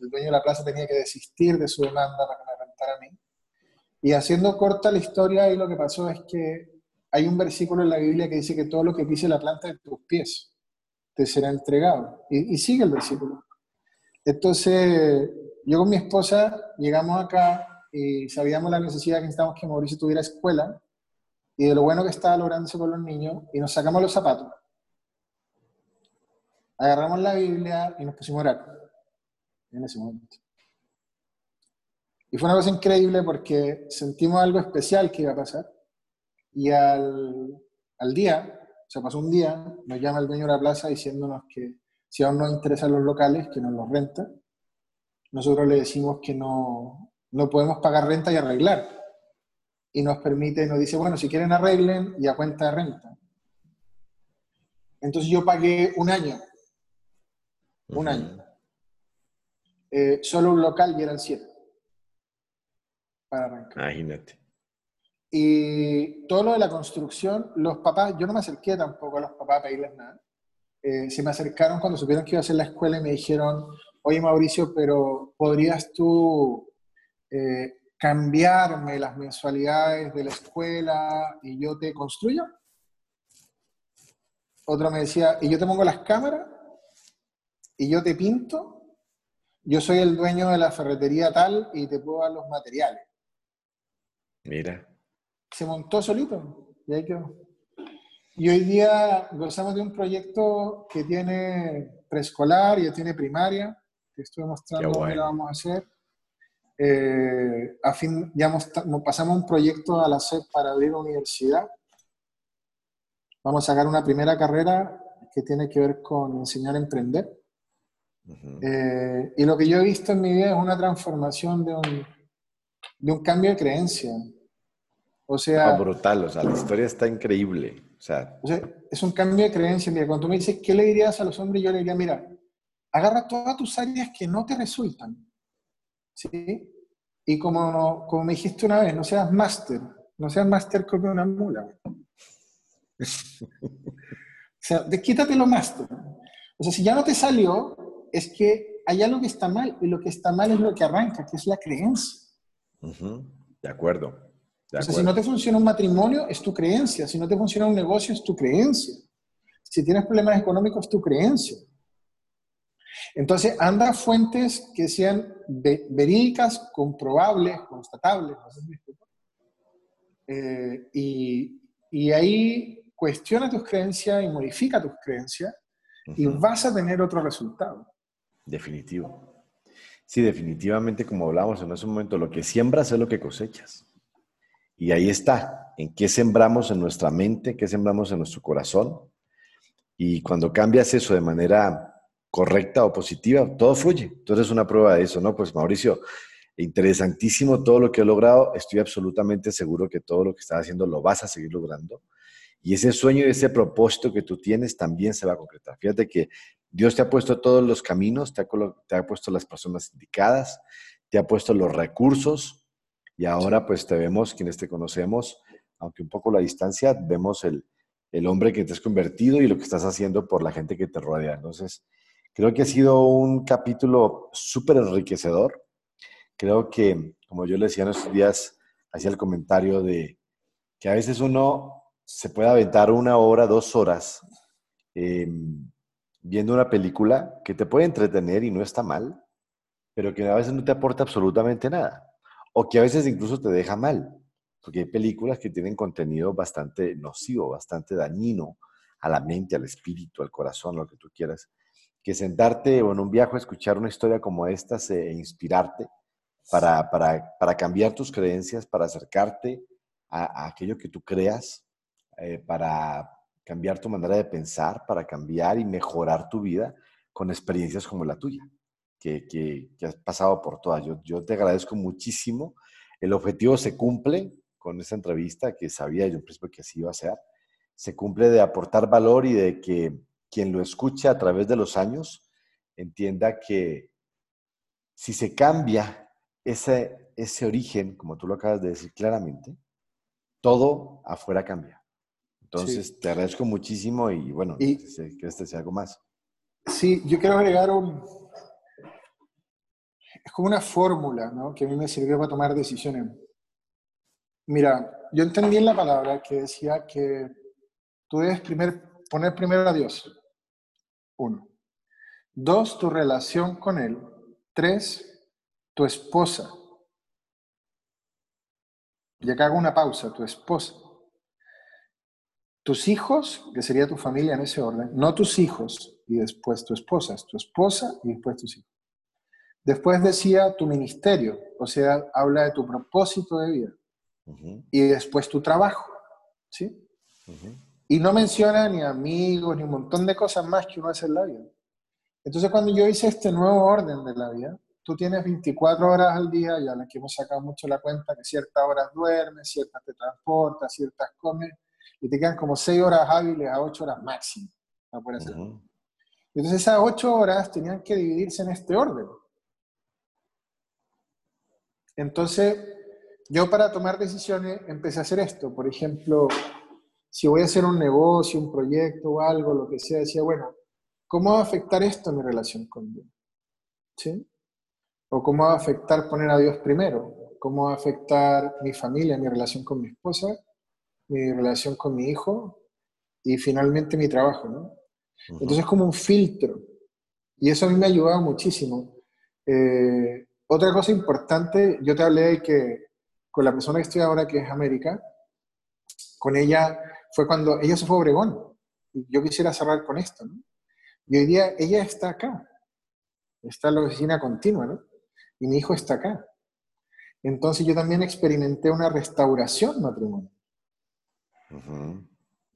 el dueño de la plaza tenía que desistir de su demanda para que me rentara a mí. Y haciendo corta la historia, ahí lo que pasó es que hay un versículo en la Biblia que dice que todo lo que pise la planta de tus pies te será entregado. Y, sigue el versículo. Entonces, yo con mi esposa llegamos acá y sabíamos la necesidad que necesitábamos que Mauricio tuviera escuela y de lo bueno que estaba lográndose con los niños y nos sacamos los zapatos. Agarramos la Biblia y nos pusimos a orar en ese momento. Y fue una cosa increíble porque sentimos algo especial que iba a pasar. Y al, al día, o sea, pasó un día, nos llama el dueño de la plaza diciéndonos que si aún nos interesan los locales, que nos los renta. Nosotros le decimos que no, no podemos pagar renta y arreglar. Y nos permite, nos dice, bueno, si quieren arreglen y a cuenta de renta. Entonces yo pagué un año. Un año. Eh, solo un local y eran siete. Para arrancar. Imagínate. Y todo lo de la construcción, los papás, yo no me acerqué tampoco a los papás a pedirles nada. Eh, se me acercaron cuando supieron que iba a hacer la escuela y me dijeron, oye Mauricio, pero ¿podrías tú eh, cambiarme las mensualidades de la escuela y yo te construyo? Otro me decía, y yo te pongo las cámaras y yo te pinto yo soy el dueño de la ferretería tal y te puedo dar los materiales. Mira. Se montó solito y ahí quedó. Y hoy día gozamos de un proyecto que tiene preescolar, y ya tiene primaria, que estuve mostrando cómo lo vamos a hacer. Eh, a fin, ya pasamos un proyecto a la SED para abrir una universidad. Vamos a sacar una primera carrera que tiene que ver con enseñar a emprender. Eh, y lo que yo he visto en mi vida es una transformación de un, de un cambio de creencia. O sea... brutal, o sea, la historia está increíble. O sea, es un cambio de creencia. Mira, cuando tú me dices, ¿qué le dirías a los hombres? Yo le diría, mira, agarra todas tus áreas que no te resultan. ¿Sí? Y como, como me dijiste una vez, no seas máster, no seas máster como una mula. o sea, quítate lo máster. O sea, si ya no te salió, es que hay algo que está mal, y lo que está mal es lo que arranca, que es la creencia. De acuerdo si no te funciona un matrimonio, es tu creencia. Si no te funciona un negocio, es tu creencia. Si tienes problemas económicos, es tu creencia. Entonces, anda a fuentes que sean verídicas, comprobables, constatables. Eh, y, y, ahí cuestiona tus creencias y modifica tus creencias y vas a tener otro resultado. Definitivo. Sí, definitivamente, como hablábamos en ese momento, lo que siembras es lo que cosechas. Y ahí está, en qué sembramos en nuestra mente, qué sembramos en nuestro corazón. Y cuando cambias eso de manera correcta o positiva, todo fluye. Eres una prueba de eso, ¿no? Pues Mauricio, interesantísimo todo lo que he logrado. Estoy absolutamente seguro que todo lo que estás haciendo lo vas a seguir logrando. Y ese sueño y ese propósito que tú tienes también se va a concretar. Fíjate que Dios te ha puesto todos los caminos, te ha puesto las personas indicadas, te ha puesto los recursos, y ahora pues te vemos, quienes te conocemos, aunque un poco la distancia, vemos el, el hombre que te has convertido y lo que estás haciendo por la gente que te rodea. Entonces, creo que ha sido un capítulo súper enriquecedor. Creo que, como yo le decía en estos días, hacía el comentario de que a veces uno se puede aventar una hora, dos horas em, viendo una película que te puede entretener y no está mal, pero que a veces no te aporta absolutamente nada o que a veces incluso te deja mal, porque hay películas que tienen contenido bastante nocivo, bastante dañino a la mente, al espíritu, al corazón, lo que tú quieras, que sentarte o en un viaje a escuchar una historia como esta e inspirarte para, para, cambiar tus creencias, para acercarte a, aquello que tú creas, eh, para cambiar tu manera de pensar, para cambiar y mejorar tu vida con experiencias como la tuya que, has pasado por todas. Yo, yo te agradezco muchísimo. El objetivo se cumple con esta entrevista que sabía yo en principio que así iba a ser. Se cumple de aportar valor y de que quien lo escuche a través de los años entienda que si se cambia ese, ese origen, como tú lo acabas de decir claramente, todo afuera cambia. Entonces, te agradezco muchísimo y bueno, y, que este sea algo más. Sí, yo quiero agregar un, es como una fórmula ¿no? que a mí me sirvió para tomar decisiones. Mira, yo entendí en la palabra que decía que tú debes primer, poner primero a Dios. Uno. Dos, tu relación con Él. Tres, tu esposa. Y acá hago una pausa, tu esposa. Tus hijos, que sería tu familia en ese orden, no tus hijos y después tu esposa, es tu esposa y después tus hijos. Después decía tu ministerio, o sea, habla de tu propósito de vida. Y después tu trabajo, ¿sí? Y no menciona ni amigos, ni un montón de cosas más que uno hace en la vida. Entonces, cuando yo hice este nuevo orden de la vida, tú tienes 24 horas al día, ya las que hemos sacado mucho la cuenta, que ciertas horas duermes, ciertas te transportas, ciertas comes, y te quedan como 6 horas hábiles a 8 horas máximo Entonces, esas 8 horas tenían que dividirse en este orden. Entonces, yo para tomar decisiones empecé a hacer esto. Por ejemplo, si voy a hacer un negocio, un proyecto o algo, lo que sea, decía, bueno, ¿cómo va a afectar esto a mi relación con Dios? ¿Sí? ¿O cómo va a afectar poner a Dios primero? ¿Cómo va a afectar mi familia, mi relación con mi esposa, mi relación con mi hijo y finalmente mi trabajo, ¿no? Entonces es como un filtro. Y eso a mí me ha ayudado muchísimo. Eh, otra cosa importante, yo te hablé de que con la persona que estoy ahora, que es América, con ella fue cuando ella se fue a Obregón. Y yo quisiera cerrar con esto, ¿no? Y hoy día ella está acá, está en la oficina continua, ¿no? Y mi hijo está acá. Entonces yo también experimenté una restauración matrimonial.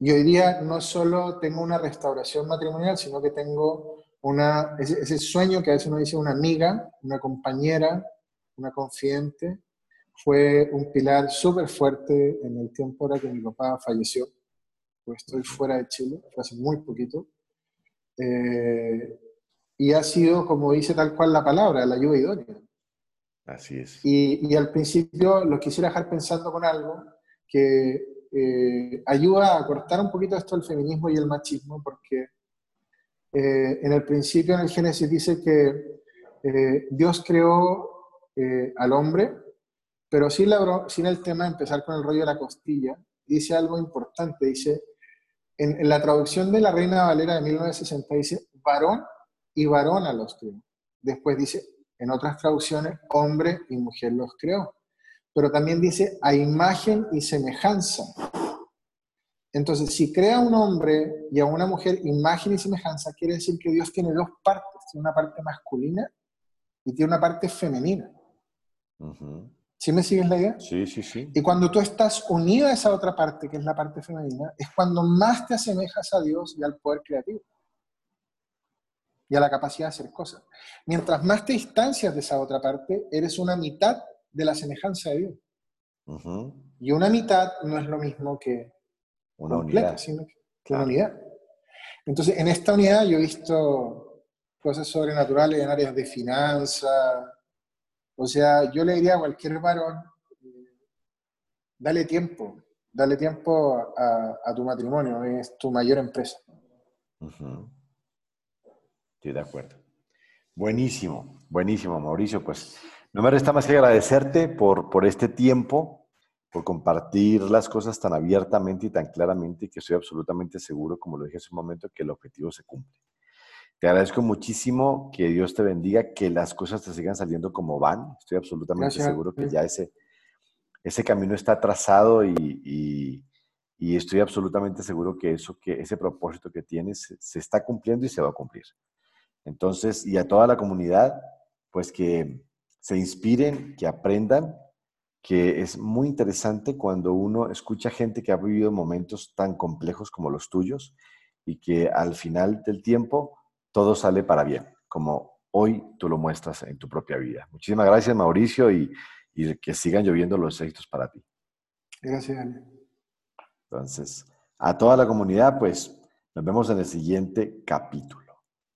Y hoy día no solo tengo una restauración matrimonial, sino que tengo una, ese, sueño que a veces uno dice una amiga, una compañera, una confidente, fue un pilar súper fuerte en el tiempo ahora que mi papá falleció. Pues estoy fuera de Chile, fue hace muy poquito. Eh, y ha sido, como dice tal cual la palabra, la ayuda idónea. Así es. Y, y al principio lo quisiera dejar pensando con algo que eh, ayuda a cortar un poquito esto del feminismo y el machismo, porque eh, en el principio, en el Génesis, dice que eh, Dios creó al hombre, pero sin, la, sin el tema de empezar con el rollo de la costilla, dice algo importante, dice, en, en la traducción de la Reina Valera de 1960, dice, varón y varona los creó. Después dice, en otras traducciones, hombre y mujer los creó pero también dice a imagen y semejanza. Entonces, si crea un hombre y a una mujer imagen y semejanza, quiere decir que Dios tiene dos partes, tiene una parte masculina y tiene una parte femenina. ¿Sí me sigues la idea? Sí, sí, sí. Y cuando tú estás unido a esa otra parte, que es la parte femenina, es cuando más te asemejas a Dios y al poder creativo. Y a la capacidad de hacer cosas. Mientras más te distancias de esa otra parte, eres una mitad de la semejanza de Dios. Y una mitad no es lo mismo que una unidad. sino que una unidad. Entonces, en esta unidad yo he visto cosas sobrenaturales en áreas de finanzas. O sea, yo le diría a cualquier varón, dale tiempo, dale tiempo a, tu matrimonio, es tu mayor empresa. Estoy de acuerdo. Buenísimo, buenísimo, Mauricio. Pues no me resta más que agradecerte por, por este tiempo, por compartir las cosas tan abiertamente y tan claramente que estoy absolutamente seguro, como lo dije hace un momento, que el objetivo se cumple. Te agradezco muchísimo, que Dios te bendiga, que las cosas te sigan saliendo como van. Estoy absolutamente seguro que ya ese, ese camino está trazado y, y, estoy absolutamente seguro que, eso, que ese propósito que tienes se está cumpliendo y se va a cumplir. Entonces, y a toda la comunidad, pues que se inspiren, que aprendan, que es muy interesante cuando uno escucha gente que ha vivido momentos tan complejos como los tuyos y que al final del tiempo todo sale para bien, como hoy tú lo muestras en tu propia vida. Muchísimas gracias, Mauricio, y, que sigan lloviendo los éxitos para ti. Gracias. Entonces, a toda la comunidad, pues nos vemos en el siguiente capítulo.